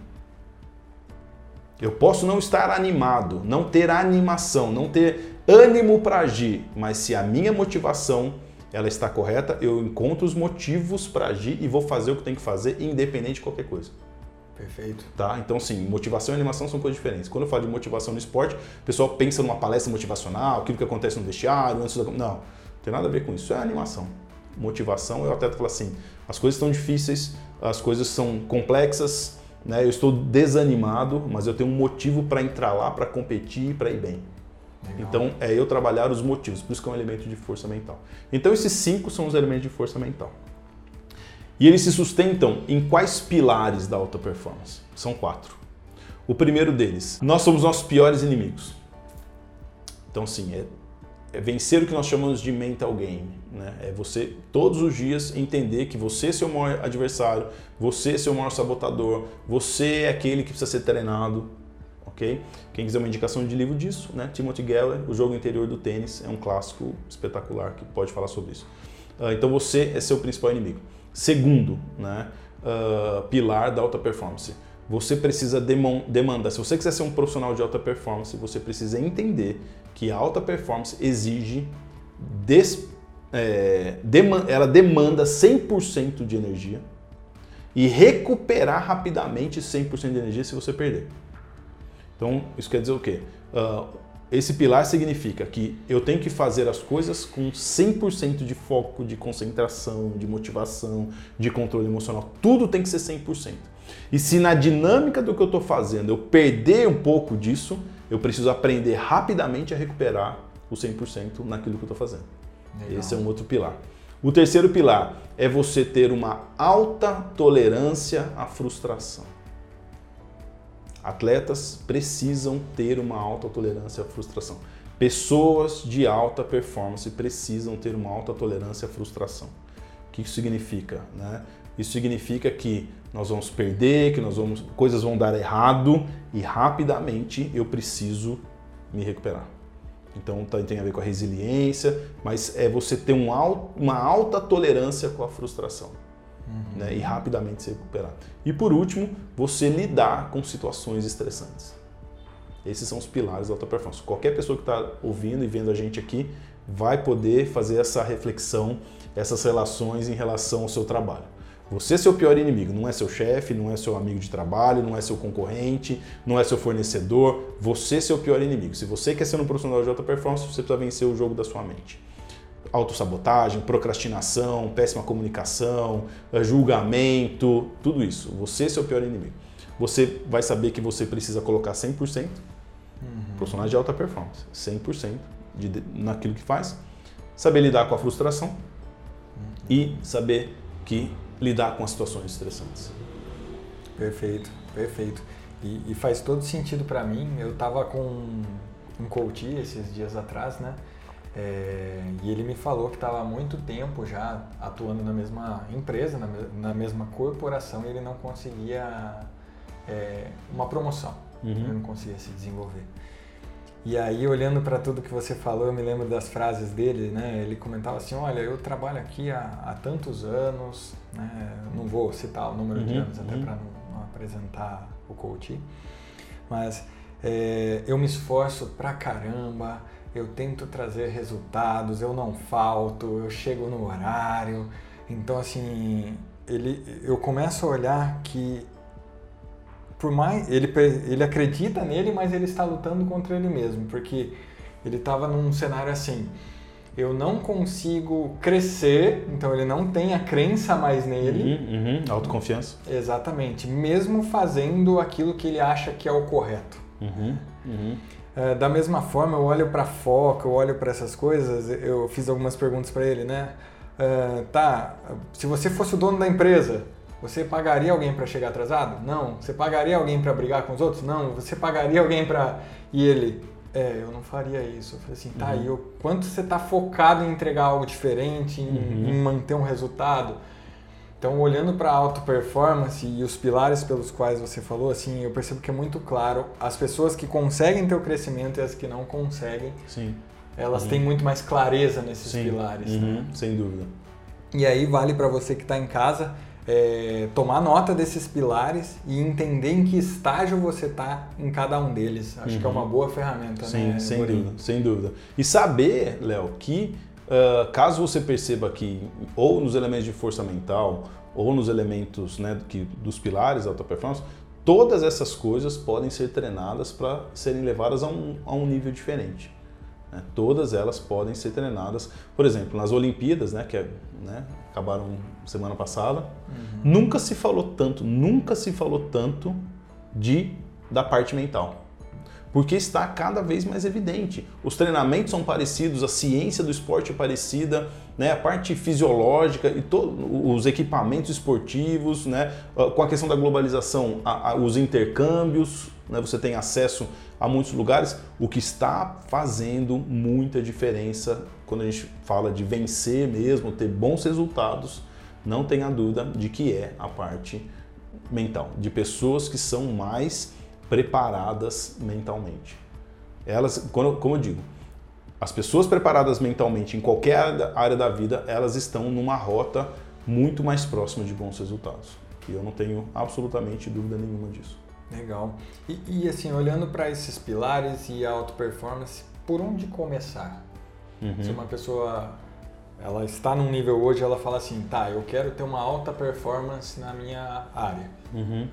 Eu posso não estar animado, não ter animação, não ter ânimo para agir, mas se a minha motivação ela está correta, eu encontro os motivos para agir e vou fazer o que tem que fazer, independente de qualquer coisa. Perfeito. Tá? Então, sim, motivação e animação são coisas diferentes. Quando eu falo de motivação no esporte, o pessoal pensa numa palestra motivacional, aquilo que acontece no vestiário, antes da... Não, não tem nada a ver com isso. Isso é animação. Motivação, eu até falo assim, as coisas estão difíceis, as coisas são complexas, né? eu estou desanimado, mas eu tenho um motivo para entrar lá, para competir, para ir bem. Então, é eu trabalhar os motivos, por isso que é um elemento de força mental. Então, esses cinco são os elementos de força mental. E eles se sustentam em quais pilares da alta performance? São quatro. O primeiro deles, nós somos nossos piores inimigos. Então, sim, é, é vencer o que nós chamamos de mental game. Né? É você, todos os dias, entender que você é seu maior adversário, você é seu maior sabotador, você é aquele que precisa ser treinado, ok? Quem quiser uma indicação de livro disso, né? Timothy Geller, O Jogo Interior do Tênis, é um clássico espetacular que pode falar sobre isso. Uh, então você é seu principal inimigo. Segundo, né? Uh, pilar da alta performance. Você precisa demandar. Se você quiser ser um profissional de alta performance, você precisa entender que a alta performance exige des, é, ela demanda 100% de energia e recuperar rapidamente 100% de energia se você perder. Então, isso quer dizer o quê? Uh, esse pilar significa que eu tenho que fazer as coisas com 100% de foco, de concentração, de motivação, de controle emocional. Tudo tem que ser 100%. E se na dinâmica do que eu estou fazendo eu perder um pouco disso, eu preciso aprender rapidamente a recuperar o 100% naquilo que eu estou fazendo. Legal. Esse é um outro pilar. O terceiro pilar é você ter uma alta tolerância à frustração. Atletas precisam ter uma alta tolerância à frustração. Pessoas de alta performance precisam ter uma alta tolerância à frustração. O que isso significa? Né? Isso significa que nós vamos perder, que nós vamos, coisas vão dar errado e rapidamente eu preciso me recuperar. Então tá, tem a ver com a resiliência, mas é você ter um, uma alta tolerância com a frustração uhum. né, e rapidamente se recuperar. E por último, você lidar com situações estressantes. Esses são os pilares da alta performance. Qualquer pessoa que está ouvindo e vendo a gente aqui vai poder fazer essa reflexão, essas relações em relação ao seu trabalho. Você é seu pior inimigo, não é seu chefe, não é seu amigo de trabalho, não é seu concorrente, não é seu fornecedor. Você é seu pior inimigo. Se você quer ser um profissional de alta performance, você precisa vencer o jogo da sua mente autossabotagem, procrastinação, péssima comunicação, eh, julgamento, tudo isso. Você é seu pior inimigo. Você vai saber que você precisa colocar 100%, uhum. profissionais de alta performance, 100% de, de, naquilo que faz, saber lidar com a frustração uhum. e saber que lidar com as situações estressantes. Perfeito, perfeito. E, e faz todo sentido para mim. Eu estava com um coach esses dias atrás, né? É, e ele me falou que estava há muito tempo já atuando na mesma empresa, na, na mesma corporação, e ele não conseguia é, uma promoção, uhum. ele não conseguia se desenvolver. E aí, olhando para tudo que você falou, eu me lembro das frases dele, né? Ele comentava assim, olha, eu trabalho aqui há, há tantos anos, né? não vou citar o número uhum, de anos até uhum. para não, não, apresentar o coach, mas é, eu me esforço pra caramba, eu tento trazer resultados, eu não falto, eu chego no horário. Então, assim, ele, eu começo a olhar que por mais ele, ele acredita nele, mas ele está lutando contra ele mesmo, porque ele estava num cenário assim, eu não consigo crescer, então ele não tem a crença mais nele. Uhum, uhum. Autoconfiança. Exatamente, mesmo fazendo aquilo que ele acha que é o correto. Uhum, uhum. É, da mesma forma, eu olho para foco, eu olho para essas coisas, eu fiz algumas perguntas para ele, né? Uh, tá, se você fosse o dono da empresa, você pagaria alguém para chegar atrasado? Não. Você pagaria alguém para brigar com os outros? Não. Você pagaria alguém para. E ele, é, eu não faria isso. Eu falei assim, tá, uhum. e o quanto você está focado em entregar algo diferente, em, uhum. em manter um resultado? Então, olhando para a auto performance e os pilares pelos quais você falou, assim, eu percebo que é muito claro as pessoas que conseguem ter o crescimento e as que não conseguem. Sim. Elas uhum. têm muito mais clareza nesses Sim. pilares. Uhum. Né? Sem dúvida. E aí vale para você que está em casa é, tomar nota desses pilares e entender em que estágio você está em cada um deles. Acho uhum. que é uma uhum. boa ferramenta, Sim, né? Sem dúvida, sem dúvida. E saber, Léo, que Uh, caso você perceba que ou nos elementos de força mental ou nos elementos né, que, dos pilares da alta performance, todas essas coisas podem ser treinadas para serem levadas a um, a um nível diferente. Né? Todas elas podem ser treinadas. Por exemplo, nas Olimpíadas, né, que é, né, acabaram semana passada, uhum. nunca se falou tanto, nunca se falou tanto de da parte mental porque está cada vez mais evidente. Os treinamentos são parecidos, a ciência do esporte é parecida, né? a parte fisiológica e todos os equipamentos esportivos, né? Ah, com a questão da globalização, a, a, os intercâmbios, né? você tem acesso a muitos lugares, o que está fazendo muita diferença quando a gente fala de vencer mesmo, ter bons resultados, não tenha dúvida de que é a parte mental, de pessoas que são mais preparadas mentalmente. Elas, como eu digo, as pessoas preparadas mentalmente em qualquer área da vida, elas estão numa rota muito mais próxima de bons resultados. E eu não tenho absolutamente dúvida nenhuma disso. Legal. E, e assim, olhando para esses pilares e auto performance, por onde começar? Uhum. Se uma pessoa ela está num nível hoje, ela fala assim, tá, eu quero ter uma alta performance na minha área. Uhum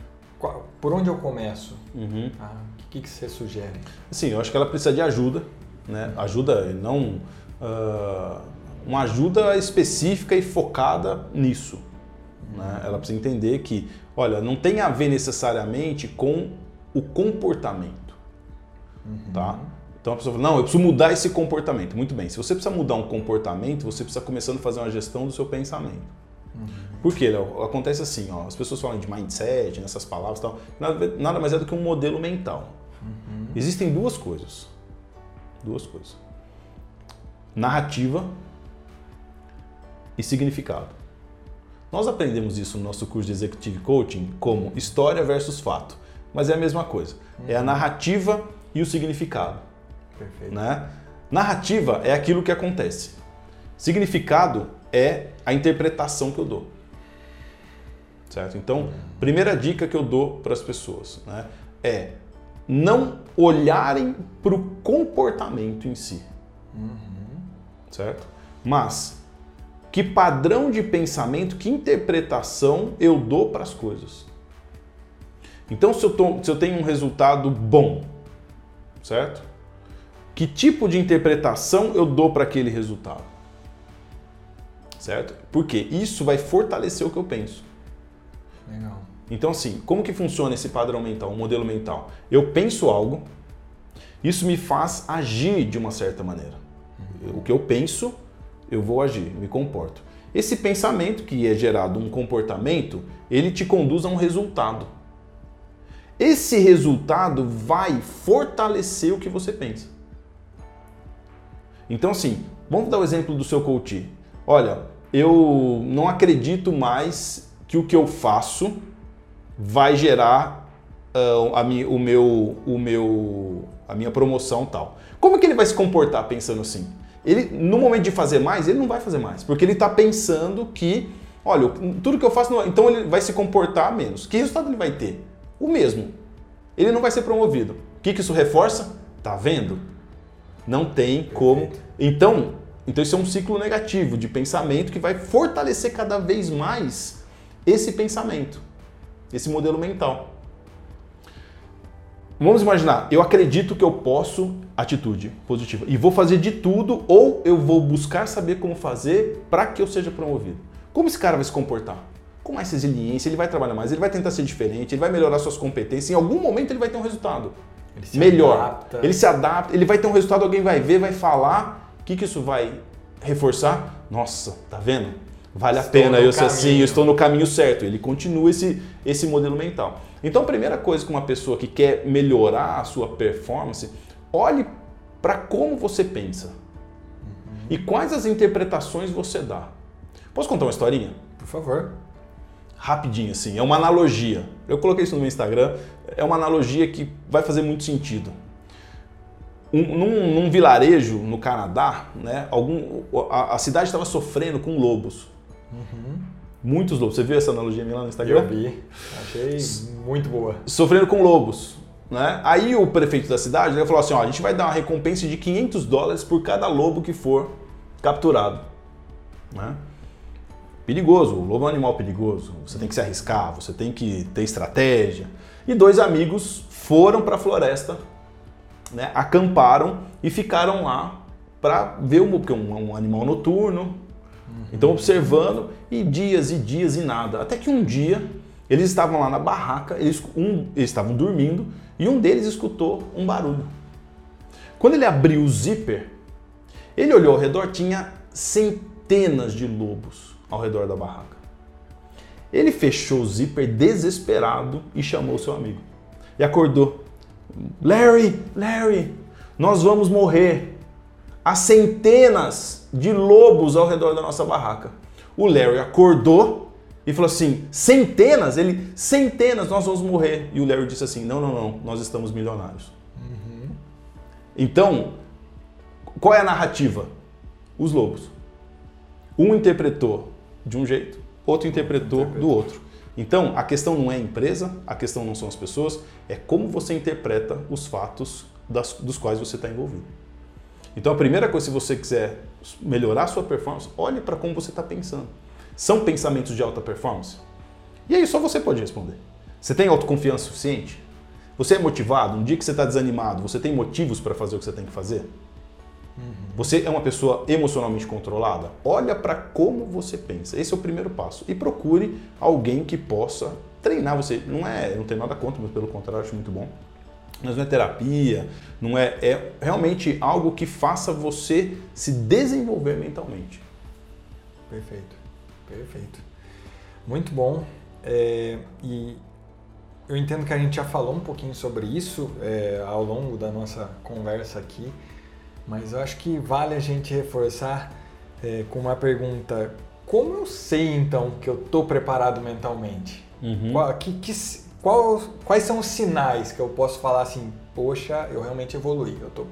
por onde eu começo? Uhum. Ah, o que, que você sugere? Sim, eu acho que ela precisa de ajuda, né? Ajuda, não uh, uma ajuda específica e focada nisso. Né? Ela precisa entender que, olha, não tem a ver necessariamente com o comportamento, Uhum. tá? Então a pessoa fala, não, eu preciso mudar esse comportamento. Muito bem, se você precisa mudar um comportamento, você precisa começando a fazer uma gestão do seu pensamento. Por quê, Léo? Acontece assim, ó, as pessoas falam de mindset, nessas palavras e tal, nada, nada mais é do que um modelo mental. Existem duas coisas. Duas coisas. Narrativa e significado. Nós aprendemos isso no nosso curso de Executive Coaching como história versus fato, mas é a mesma coisa. É a narrativa e o significado. Perfeito. Né? Narrativa é aquilo que acontece. Significado é a interpretação que eu dou. Certo? Então, primeira dica que eu dou para as pessoas né, é não olharem para o comportamento em si. Certo? Mas que padrão de pensamento, que interpretação eu dou para as coisas. Então, se eu, tô, se eu tenho um resultado bom, certo? Que tipo de interpretação eu dou para aquele resultado? Certo? Porque isso vai fortalecer o que eu penso. Legal. Então, assim, como que funciona esse padrão mental, o modelo mental? Eu penso algo, isso me faz agir de uma certa maneira. O que eu penso, eu vou agir, me comporto. Esse pensamento, que é gerado um comportamento, ele te conduz a um resultado. Esse resultado vai fortalecer o que você pensa. Então, assim, vamos dar o exemplo do seu coach. Olha, eu não acredito mais que o que eu faço vai gerar uh, a, mi, o meu, o meu, a minha promoção tal. Como que ele vai se comportar pensando assim? Ele, no momento de fazer mais, ele não vai fazer mais, porque ele está pensando que, olha, tudo que eu faço, não, então ele vai se comportar menos. Que resultado ele vai ter? O mesmo. Ele não vai ser promovido. O que, que isso reforça? Tá vendo? Não tem como. Então, então isso é um ciclo negativo de pensamento que vai fortalecer cada vez mais esse pensamento, esse modelo mental. Vamos imaginar, eu acredito que eu posso atitude positiva e vou fazer de tudo ou eu vou buscar saber como fazer para que eu seja promovido. Como esse cara vai se comportar? Com mais resiliência, ele vai trabalhar mais, ele vai tentar ser diferente, ele vai melhorar suas competências, em algum momento ele vai ter um resultado Ele melhor. adapta. Ele se adapta, ele vai ter um resultado, alguém vai ver, vai falar. O que, que isso vai reforçar? Nossa, tá vendo? Vale a Estou pena no eu ser assim, eu estou no caminho certo. Ele continua esse, esse modelo mental. Então, a primeira coisa que uma pessoa que quer melhorar a sua performance, olhe para como você pensa e quais as interpretações você dá. Posso contar uma historinha? Por favor. rapidinho assim, é uma analogia. Eu coloquei isso no meu Instagram, é uma analogia que vai fazer muito sentido. Um- num, num vilarejo no Canadá, né, algum, a, a cidade estava sofrendo com lobos. Muitos lobos. Você viu essa analogia minha lá no Instagram? Eu vi. Achei muito boa. Sofrendo com lobos. Né? Aí o prefeito da cidade ele falou assim: ó, a gente vai dar uma recompensa de 500 dólares por cada lobo que for capturado. Né? Perigoso, o lobo é um animal perigoso. Você tem que se arriscar, você tem que ter estratégia. E dois amigos foram para a floresta, né? acamparam e ficaram lá para ver o porque é um, um animal noturno. Então observando e dias e dias e nada. Até que um dia eles estavam lá na barraca, eles, um, eles estavam dormindo e um deles escutou um barulho. Quando ele abriu o zíper, ele olhou ao redor, tinha centenas de lobos ao redor da barraca. Ele fechou o zíper desesperado e chamou seu amigo. E acordou. Larry, Larry, nós vamos morrer. Há centenas de lobos ao redor da nossa barraca. O Larry acordou e falou assim: centenas? Ele, centenas, nós vamos morrer. E o Larry disse assim: não, não, não, nós estamos milionários. Então, qual é a narrativa? Os lobos. Um interpretou de um jeito, outro interpretou do outro. Então, a questão não é a empresa, a questão não são as pessoas, é como você interpreta os fatos das- dos quais você está envolvido. Então, a primeira coisa, se você quiser melhorar a sua performance, olhe para como você está pensando. São pensamentos de alta performance? E aí só você pode responder. Você tem autoconfiança suficiente? Você é motivado? Um dia que você está desanimado, você tem motivos para fazer o que você tem que fazer? Você é uma pessoa emocionalmente controlada? Olha para como você pensa. Esse é o primeiro passo. E procure alguém que possa treinar você. Não é, não tem nada contra, mas pelo contrário, acho muito bom. Mas não é terapia, não é, é realmente algo que faça você se desenvolver mentalmente. Perfeito, perfeito. Muito bom. É, e eu entendo que a gente já falou um pouquinho sobre isso é, ao longo da nossa conversa aqui, mas eu acho que vale a gente reforçar é, com uma pergunta: como eu sei então que eu estou preparado mentalmente? Uhum. Qual, que, que, qual, quais são os sinais que eu posso falar assim, poxa, eu realmente evolui, eu estou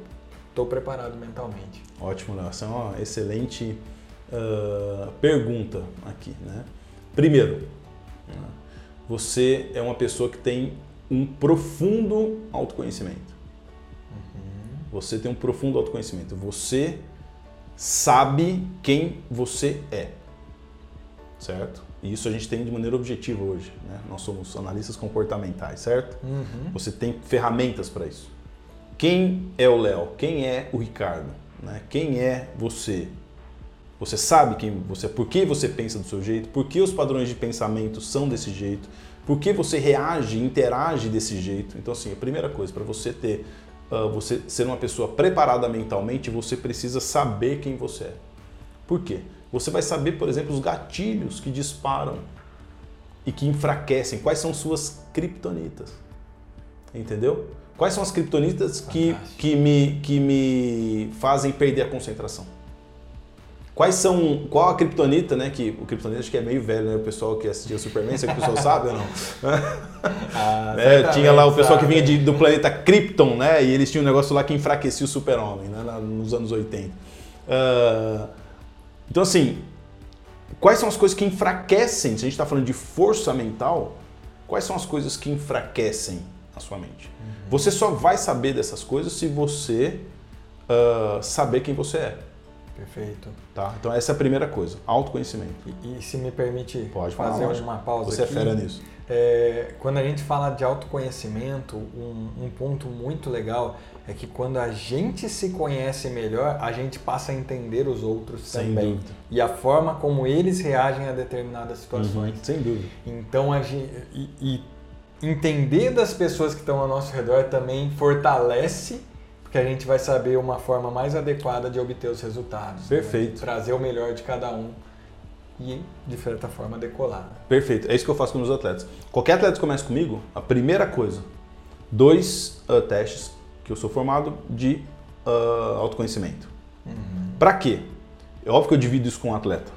tô, tô preparado mentalmente? Ótimo, Léo. Essa é uma excelente uh, pergunta aqui, né? Primeiro, você é uma pessoa que tem um profundo autoconhecimento. Você tem um profundo autoconhecimento. Você sabe quem você é. Certo? E isso a gente tem de maneira objetiva hoje. Né? Nós somos analistas comportamentais, certo? Uhum. Você tem ferramentas para isso. Quem é o Léo? Quem é o Ricardo? Né? Quem é você? Você sabe quem você é, por que você pensa do seu jeito, por que os padrões de pensamento são desse jeito, por que você reage, interage desse jeito. Então, assim, a primeira coisa, para você ter, uh, você ser uma pessoa preparada mentalmente, você precisa saber quem você é. Por quê? Você vai saber, por exemplo, os gatilhos que disparam e que enfraquecem, quais são suas criptonitas. Entendeu? Quais são as criptonitas que, que, me, que me fazem perder a concentração? Quais são. Qual a Kryptonita, né? Que o Kryptonita acho que é meio velho, né? O pessoal que assistia Superman, que o pessoal sabe ou não? Ah, é, tinha lá o pessoal que vinha de, do planeta Krypton, né? E eles tinham um negócio lá que enfraquecia o super-homem, né? Nos anos 80. Uh, ah, então, assim, quais são as coisas que enfraquecem? Se a gente está falando de força mental, quais são as coisas que enfraquecem a sua mente? Uhum. Você só vai saber dessas coisas se você uh, saber quem você é. Perfeito. Tá? Então essa é a primeira coisa, autoconhecimento. E, e se me permite Pode fazer uma pausa Você é aqui. é fera nisso. É, quando a gente fala de autoconhecimento, um, um, ponto muito legal é que quando a gente se conhece melhor, a gente passa a entender os outros sem também. Dúvida. E a forma como eles reagem a determinadas situações. Uhum, sem dúvida. Então a gente, e, e entender das pessoas que estão ao nosso redor também fortalece que a gente vai saber uma forma mais adequada de obter os resultados. Né? Perfeito. Né? Trazer o melhor de cada um e, de certa forma, decolar. Perfeito. É isso que eu faço com os atletas. Qualquer atleta que começa comigo, a primeira coisa, dois uh, testes que eu sou formado de uh, autoconhecimento. Uhum. Para quê? É óbvio que eu divido isso com o um atleta.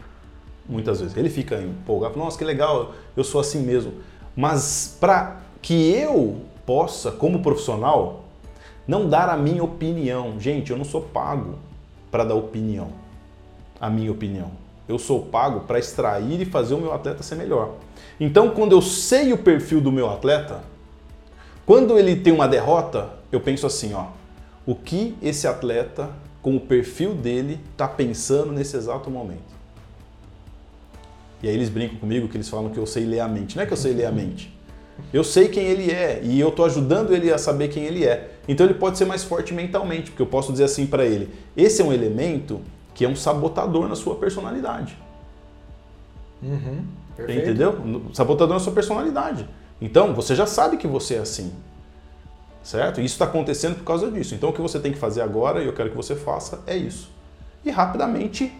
Muitas vezes. Ele fica empolgado, nossa, que legal, eu sou assim mesmo. Mas para que eu possa, como profissional, não dar a minha opinião. Gente, eu não sou pago para dar opinião. A minha opinião. Eu sou pago para extrair e fazer o meu atleta ser melhor. Então, quando eu sei o perfil do meu atleta, quando ele tem uma derrota, eu penso assim, ó, o que esse atleta com o perfil dele está pensando nesse exato momento? E aí eles brincam comigo que eles falam que eu sei ler a mente. Não é que eu sei ler a mente. Eu sei quem ele é e eu estou ajudando ele a saber quem ele é. Então ele pode ser mais forte mentalmente, porque eu posso dizer assim para ele: esse é um elemento que é um sabotador na sua personalidade. Uhum, Entendeu? Sabotador na sua personalidade. Então você já sabe que você é assim. Certo? Isso está acontecendo por causa disso. Então o que você tem que fazer agora, e eu quero que você faça, é isso. E rapidamente,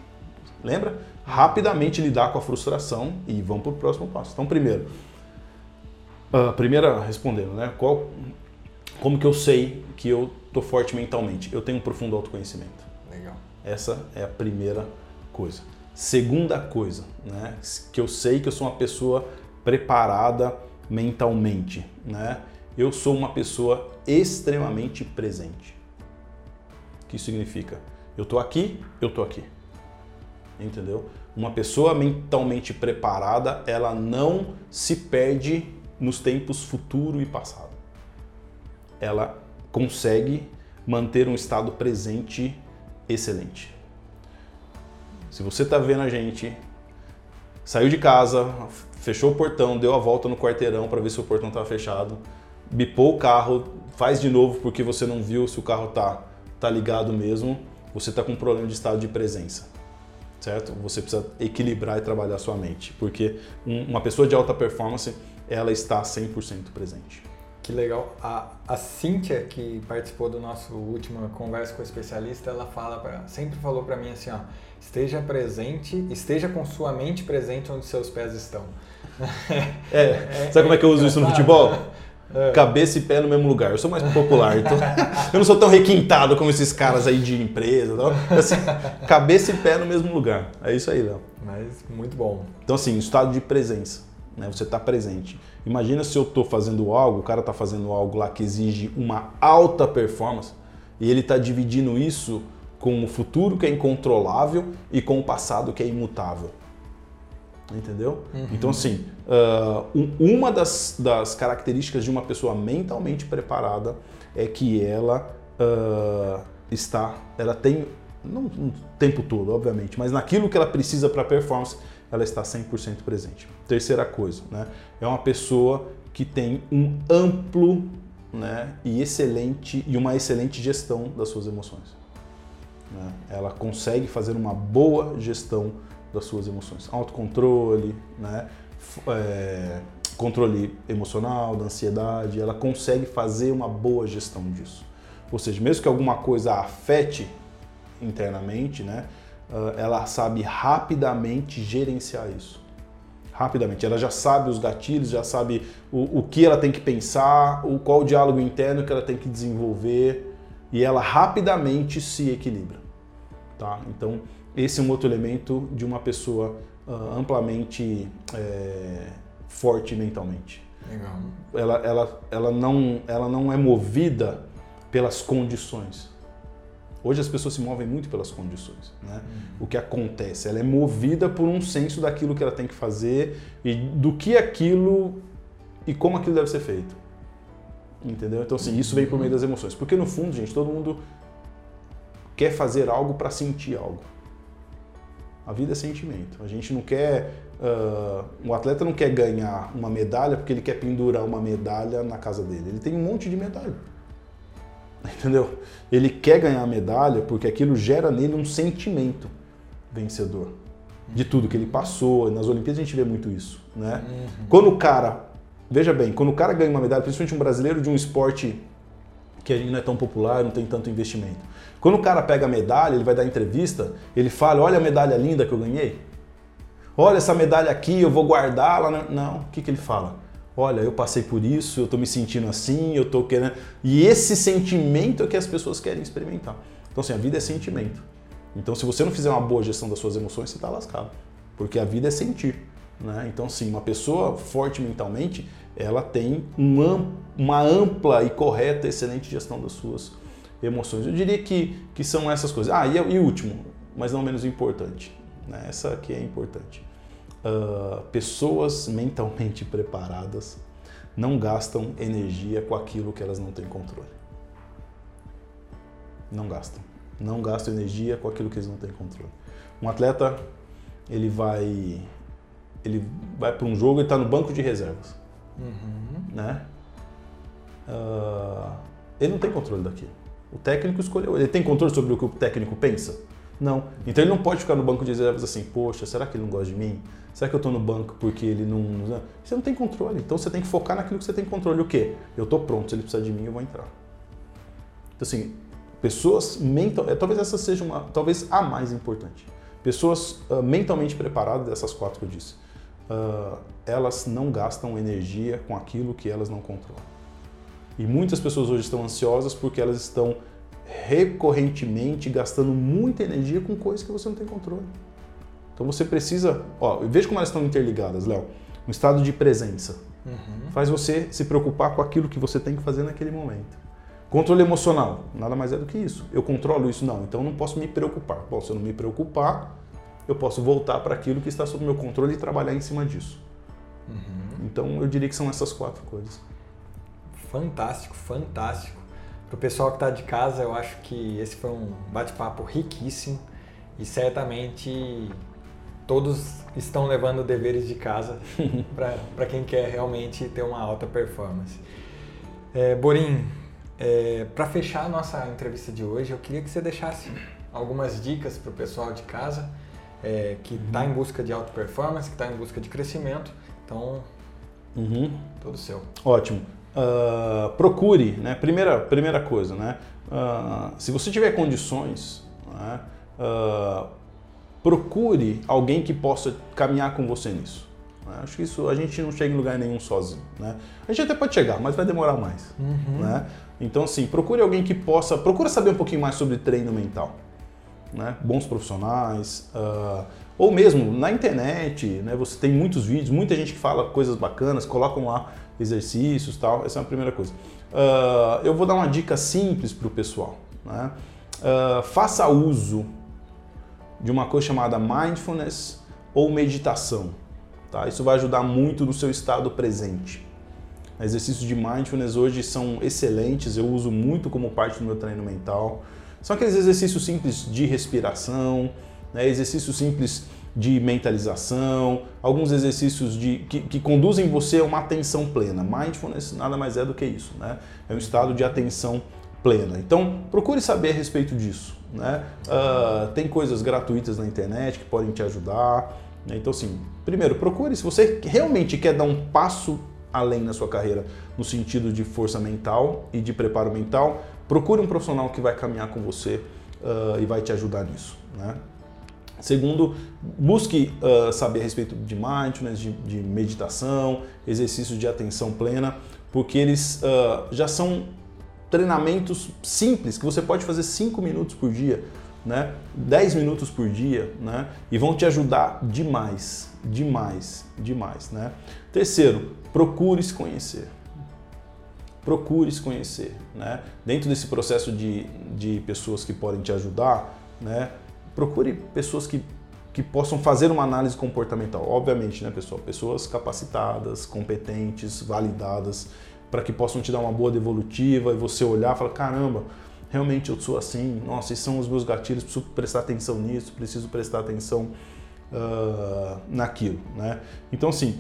lembra? Rapidamente lidar com a frustração e vamos para o próximo passo. Então, primeiro, Uh, primeira, respondendo, né? Qual, como que eu sei que eu tô forte mentalmente? Eu tenho um profundo autoconhecimento. Legal. Essa é a primeira coisa. Segunda coisa, né? Que eu sei que eu sou uma pessoa preparada mentalmente, né? Eu sou uma pessoa extremamente presente. O que isso significa? Eu tô aqui, eu tô aqui. Entendeu? Uma pessoa mentalmente preparada, ela não se perde nos tempos futuro e passado. Ela consegue manter um estado presente excelente. Se você está vendo a gente, saiu de casa, fechou o portão, deu a volta no quarteirão para ver se o portão estava fechado, bipou o carro, faz de novo porque você não viu se o carro tá, tá ligado mesmo, você está com um problema de estado de presença. Certo? Você precisa equilibrar e trabalhar sua mente, porque uma pessoa de alta performance, ela está 100% presente. Que legal. A, a Cíntia, que participou do nosso última conversa com o especialista, ela fala pra, sempre falou para mim assim, ó, esteja presente, esteja com sua mente presente onde seus pés estão. É, é sabe como é que eu uso isso no futebol? É. Cabeça e pé no mesmo lugar. Eu sou mais popular, então eu não sou tão requintado como esses caras aí de empresa. Não. Assim, cabeça e pé no mesmo lugar. É isso aí, Léo. Mas muito bom. Então, assim, estado de presença. Né? Você está presente. Imagina se eu estou fazendo algo, o cara está fazendo algo lá que exige uma alta performance e ele está dividindo isso com o futuro que é incontrolável e com o passado que é imutável. Entendeu? Uhum. Então, assim, uh, uma das, das, características de uma pessoa mentalmente preparada é que ela uh, está, ela tem, não o tempo todo, obviamente, mas naquilo que ela precisa para performance, ela está 100% presente. Terceira coisa, né? É uma pessoa que tem um amplo né, e excelente e uma excelente gestão das suas emoções. Né? Ela consegue fazer uma boa gestão das suas emoções. Autocontrole, né? É, controle emocional, da ansiedade, ela consegue fazer uma boa gestão disso. Ou seja, mesmo que alguma coisa afete internamente, né, ela sabe rapidamente gerenciar isso. Rapidamente. Ela já sabe os gatilhos, já sabe o, o que ela tem que pensar, o, qual o diálogo interno que ela tem que desenvolver e ela rapidamente se equilibra. Tá? Então, esse é um outro elemento de uma pessoa uh, amplamente é, forte mentalmente. Legal. Ela, ela, ela, não, ela não é movida pelas condições. Hoje as pessoas se movem muito pelas condições. Né? Uhum. O que acontece? Ela é movida por um senso daquilo que ela tem que fazer e do que aquilo e como aquilo deve ser feito. Entendeu? Então, assim, isso vem por meio das emoções. Porque no fundo, gente, todo mundo quer fazer algo para sentir algo. A vida é sentimento. A gente não quer. Uh, o atleta não quer ganhar uma medalha porque ele quer pendurar uma medalha na casa dele. Ele tem um monte de medalha. Entendeu? Ele quer ganhar a medalha porque aquilo gera nele um sentimento vencedor. De tudo que ele passou. Nas Olimpíadas a gente vê muito isso. Né? Uhum. Quando o cara. Veja bem, quando o cara ganha uma medalha, principalmente um brasileiro de um esporte que não é tão popular, não tem tanto investimento. Quando o cara pega a medalha, ele vai dar entrevista, ele fala: Olha a medalha linda que eu ganhei. Olha essa medalha aqui, eu vou guardá-la. Não, o que, que ele fala? Olha, eu passei por isso, eu estou me sentindo assim, eu estou querendo. E esse sentimento é que as pessoas querem experimentar. Então, assim, a vida é sentimento. Então, se você não fizer uma boa gestão das suas emoções, você está lascado. Porque a vida é sentir. Né? Então, sim, uma pessoa forte mentalmente, ela tem uma ampla e correta, excelente gestão das suas emoções. Eu diria que, que são essas coisas. Ah, e, e último, mas não menos importante. Né? Essa aqui é importante. Uh, pessoas mentalmente preparadas não gastam energia com aquilo que elas não têm controle. Não gastam. Não gastam energia com aquilo que eles não têm controle. Um atleta, ele vai ele vai para um jogo e está no banco de reservas. Uhum. Né? Uh, ele não tem controle daquilo. O técnico escolheu. Ele tem controle sobre o que o técnico pensa? Não. Então ele não pode ficar no banco de reservas assim, poxa, será que ele não gosta de mim? Será que eu estou no banco porque ele não. Você não tem controle. Então você tem que focar naquilo que você tem controle. O quê? Eu estou pronto, se ele precisar de mim, eu vou entrar. Então, assim, pessoas mental. É, talvez essa seja uma. Talvez a mais importante. Pessoas uh, mentalmente preparadas, dessas quatro que eu disse, uh, elas não gastam energia com aquilo que elas não controlam. E muitas pessoas hoje estão ansiosas porque elas estão recorrentemente gastando muita energia com coisas que você não tem controle. Então você precisa, ó, veja como elas estão interligadas, Léo. Um estado de presença uhum. faz você se preocupar com aquilo que você tem que fazer naquele momento. Controle emocional, nada mais é do que isso. Eu controlo isso? Não, então eu não posso me preocupar. Bom, se eu não me preocupar, eu posso voltar para aquilo que está sob meu controle e trabalhar em cima disso. Uhum. Então eu diria que são essas quatro coisas. Fantástico, fantástico. Para o pessoal que está de casa, eu acho que esse foi um bate-papo riquíssimo e certamente todos estão levando deveres de casa para quem quer realmente ter uma alta performance. É, Borim, é, para fechar a nossa entrevista de hoje, eu queria que você deixasse algumas dicas para o pessoal de casa é, que está em busca de alta performance, que está em busca de crescimento. Então, uhum. todo seu. Ótimo. Uh, procure, né? Primeira, primeira coisa, né? Uh, se você tiver condições, né? uh, procure alguém que possa caminhar com você nisso. Né? Acho que isso a gente não chega em lugar nenhum sozinho. Né? A gente até pode chegar, mas vai demorar mais. Uhum. Né? Então, assim, procure alguém que possa. Procura saber um pouquinho mais sobre treino mental. Né? Bons profissionais, uh, ou mesmo na internet, né? Você tem muitos vídeos, muita gente que fala coisas bacanas, colocam lá exercícios tal. Essa é a primeira coisa. Uh, eu vou dar uma dica simples para o pessoal. Né? Uh, faça uso de uma coisa chamada mindfulness ou meditação. Tá? Isso vai ajudar muito no seu estado presente. Exercícios de mindfulness hoje são excelentes, eu uso muito como parte do meu treino mental. São aqueles exercícios simples de respiração, né? exercícios simples de mentalização, alguns exercícios de, que, que, conduzem você a uma atenção plena. Mindfulness nada mais é do que isso, né? É um estado de atenção plena. Então, procure saber a respeito disso. Né? Uh, tem coisas gratuitas na internet que podem te ajudar. Né? Então, assim, primeiro, procure se você realmente quer dar um passo além na sua carreira no sentido de força mental e de preparo mental, procure um profissional que vai caminhar com você uh, e vai te ajudar nisso. Né? Segundo, busque uh, saber a respeito de mindfulness, de, de, meditação, exercícios de atenção plena, porque eles uh, já são treinamentos simples que você pode fazer 5 minutos por dia, né? 10 minutos por dia, né? E vão te ajudar demais, demais, demais, né? Terceiro, procure se conhecer. Procure se conhecer, né? Dentro desse processo de, de pessoas que podem te ajudar, né? Procure pessoas que, que possam fazer uma análise comportamental. Obviamente, né, pessoal? Pessoas capacitadas, competentes, validadas, para que possam te dar uma boa devolutiva e você olhar e falar, caramba, realmente eu sou assim, nossa, esses são os meus gatilhos, preciso prestar atenção nisso, preciso prestar atenção uh, naquilo, né? Então, assim,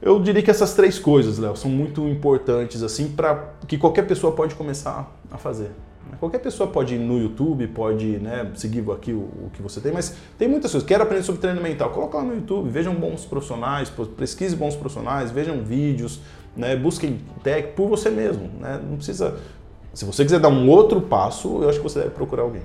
eu diria que essas três coisas, Léo, são muito importantes, assim, para que qualquer pessoa pode começar a fazer. Qualquer pessoa pode ir no YouTube, pode né, seguir aqui o, o, que você tem, mas tem muitas coisas. Quero aprender sobre treino mental? Coloca lá no YouTube, vejam bons profissionais, pesquise bons profissionais, vejam vídeos, né, busquem tech por você mesmo. Né? Não precisa. Se você quiser dar um outro passo, eu acho que você deve procurar alguém.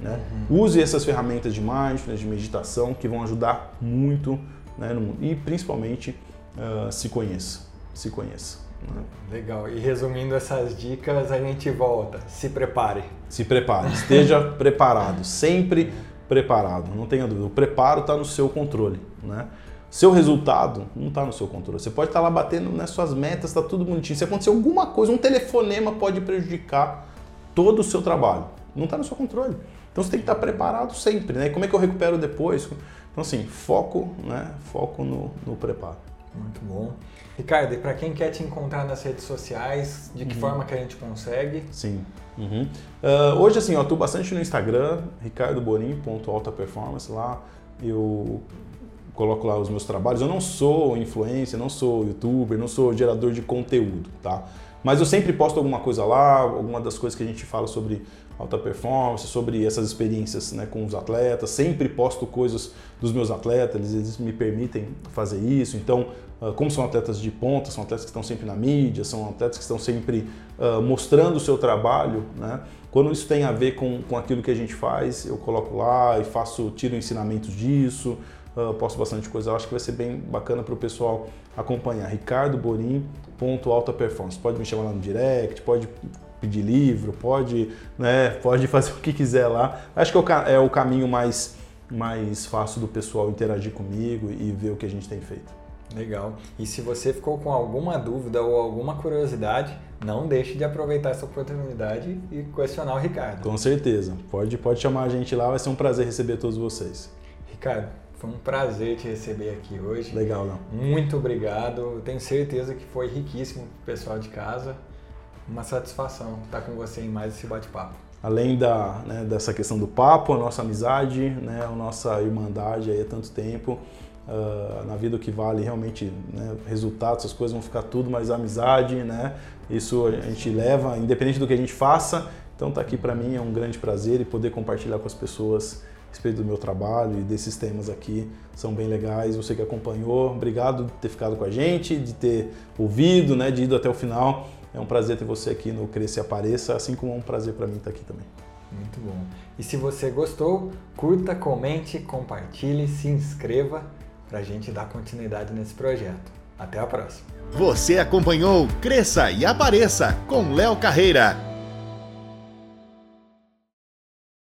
Né? Uhum. Use essas ferramentas de mindfulness, de meditação, que vão ajudar muito né, no mundo. E principalmente uh, se conheça. Se conheça. Legal. E resumindo essas dicas, a gente volta. Se prepare. Se prepare. Esteja preparado. Sempre preparado. Não tenha dúvida. O preparo está no seu controle. Né? Seu resultado não está no seu controle. Você pode estar tá lá batendo nas suas metas, está tudo bonitinho. Se acontecer alguma coisa, um telefonema pode prejudicar todo o seu trabalho. Não está no seu controle. Então você tem que estar tá preparado sempre. Né? E como é que eu recupero depois? Então, assim, foco, né? foco no, no preparo. Muito bom. Ricardo, e para quem quer te encontrar nas redes sociais, de que uhum. forma que a gente consegue? Sim. Uhum. Uh, hoje, assim, eu atuo bastante no Instagram, ricardoborim.altaperformance. Lá eu coloco lá os meus trabalhos. Eu não sou influencer, não sou youtuber, não sou gerador de conteúdo, tá? Mas eu sempre posto alguma coisa lá, alguma das coisas que a gente fala sobre alta performance, sobre essas experiências né, com os atletas. Sempre posto coisas dos meus atletas, eles, eles me permitem fazer isso. Então, uh, como são atletas de ponta, são atletas que estão sempre na mídia, são atletas que estão sempre uh, mostrando o seu trabalho, né? Quando isso tem a ver com, com aquilo que a gente faz, eu coloco lá e faço, tiro ensinamentos disso, uh, posto bastante coisa. Eu acho que vai ser bem bacana para o pessoal acompanhar. Ricardo Borim, ponto alta performance. Pode me chamar lá no direct, pode pedir livro, pode, né, pode fazer o que quiser lá. Acho que é o, é o caminho mais, mais fácil do pessoal interagir comigo e ver o que a gente tem feito. Legal. E se você ficou com alguma dúvida ou alguma curiosidade, não deixe de aproveitar essa oportunidade e questionar o Ricardo. Com certeza. Pode, pode chamar a gente lá, vai ser um prazer receber todos vocês. Ricardo, foi um prazer te receber aqui hoje. Legal, não? Muito obrigado. Tenho certeza que foi riquíssimo pro pessoal de casa. Uma satisfação estar com você em mais esse bate-papo. além da, né, dessa questão do papo, a nossa amizade, né, a nossa irmandade aí há tanto tempo. Uh, na vida o que vale realmente né, resultados, essas coisas vão ficar tudo, mas a amizade, né, isso a gente leva, independente do que a gente faça. Então tá aqui para mim é um grande prazer e poder compartilhar com as pessoas a respeito do meu trabalho e desses temas aqui são bem legais. Você que acompanhou, obrigado por ter ficado com a gente, de ter ouvido, né, de ido até o final. É um prazer ter você aqui no Cresça e Apareça, assim como é um prazer para mim estar aqui também. Muito bom. E se você gostou, curta, comente, compartilhe, se inscreva para a gente dar continuidade nesse projeto. Até a próxima. Você acompanhou Cresça e Apareça com Léo Carreira.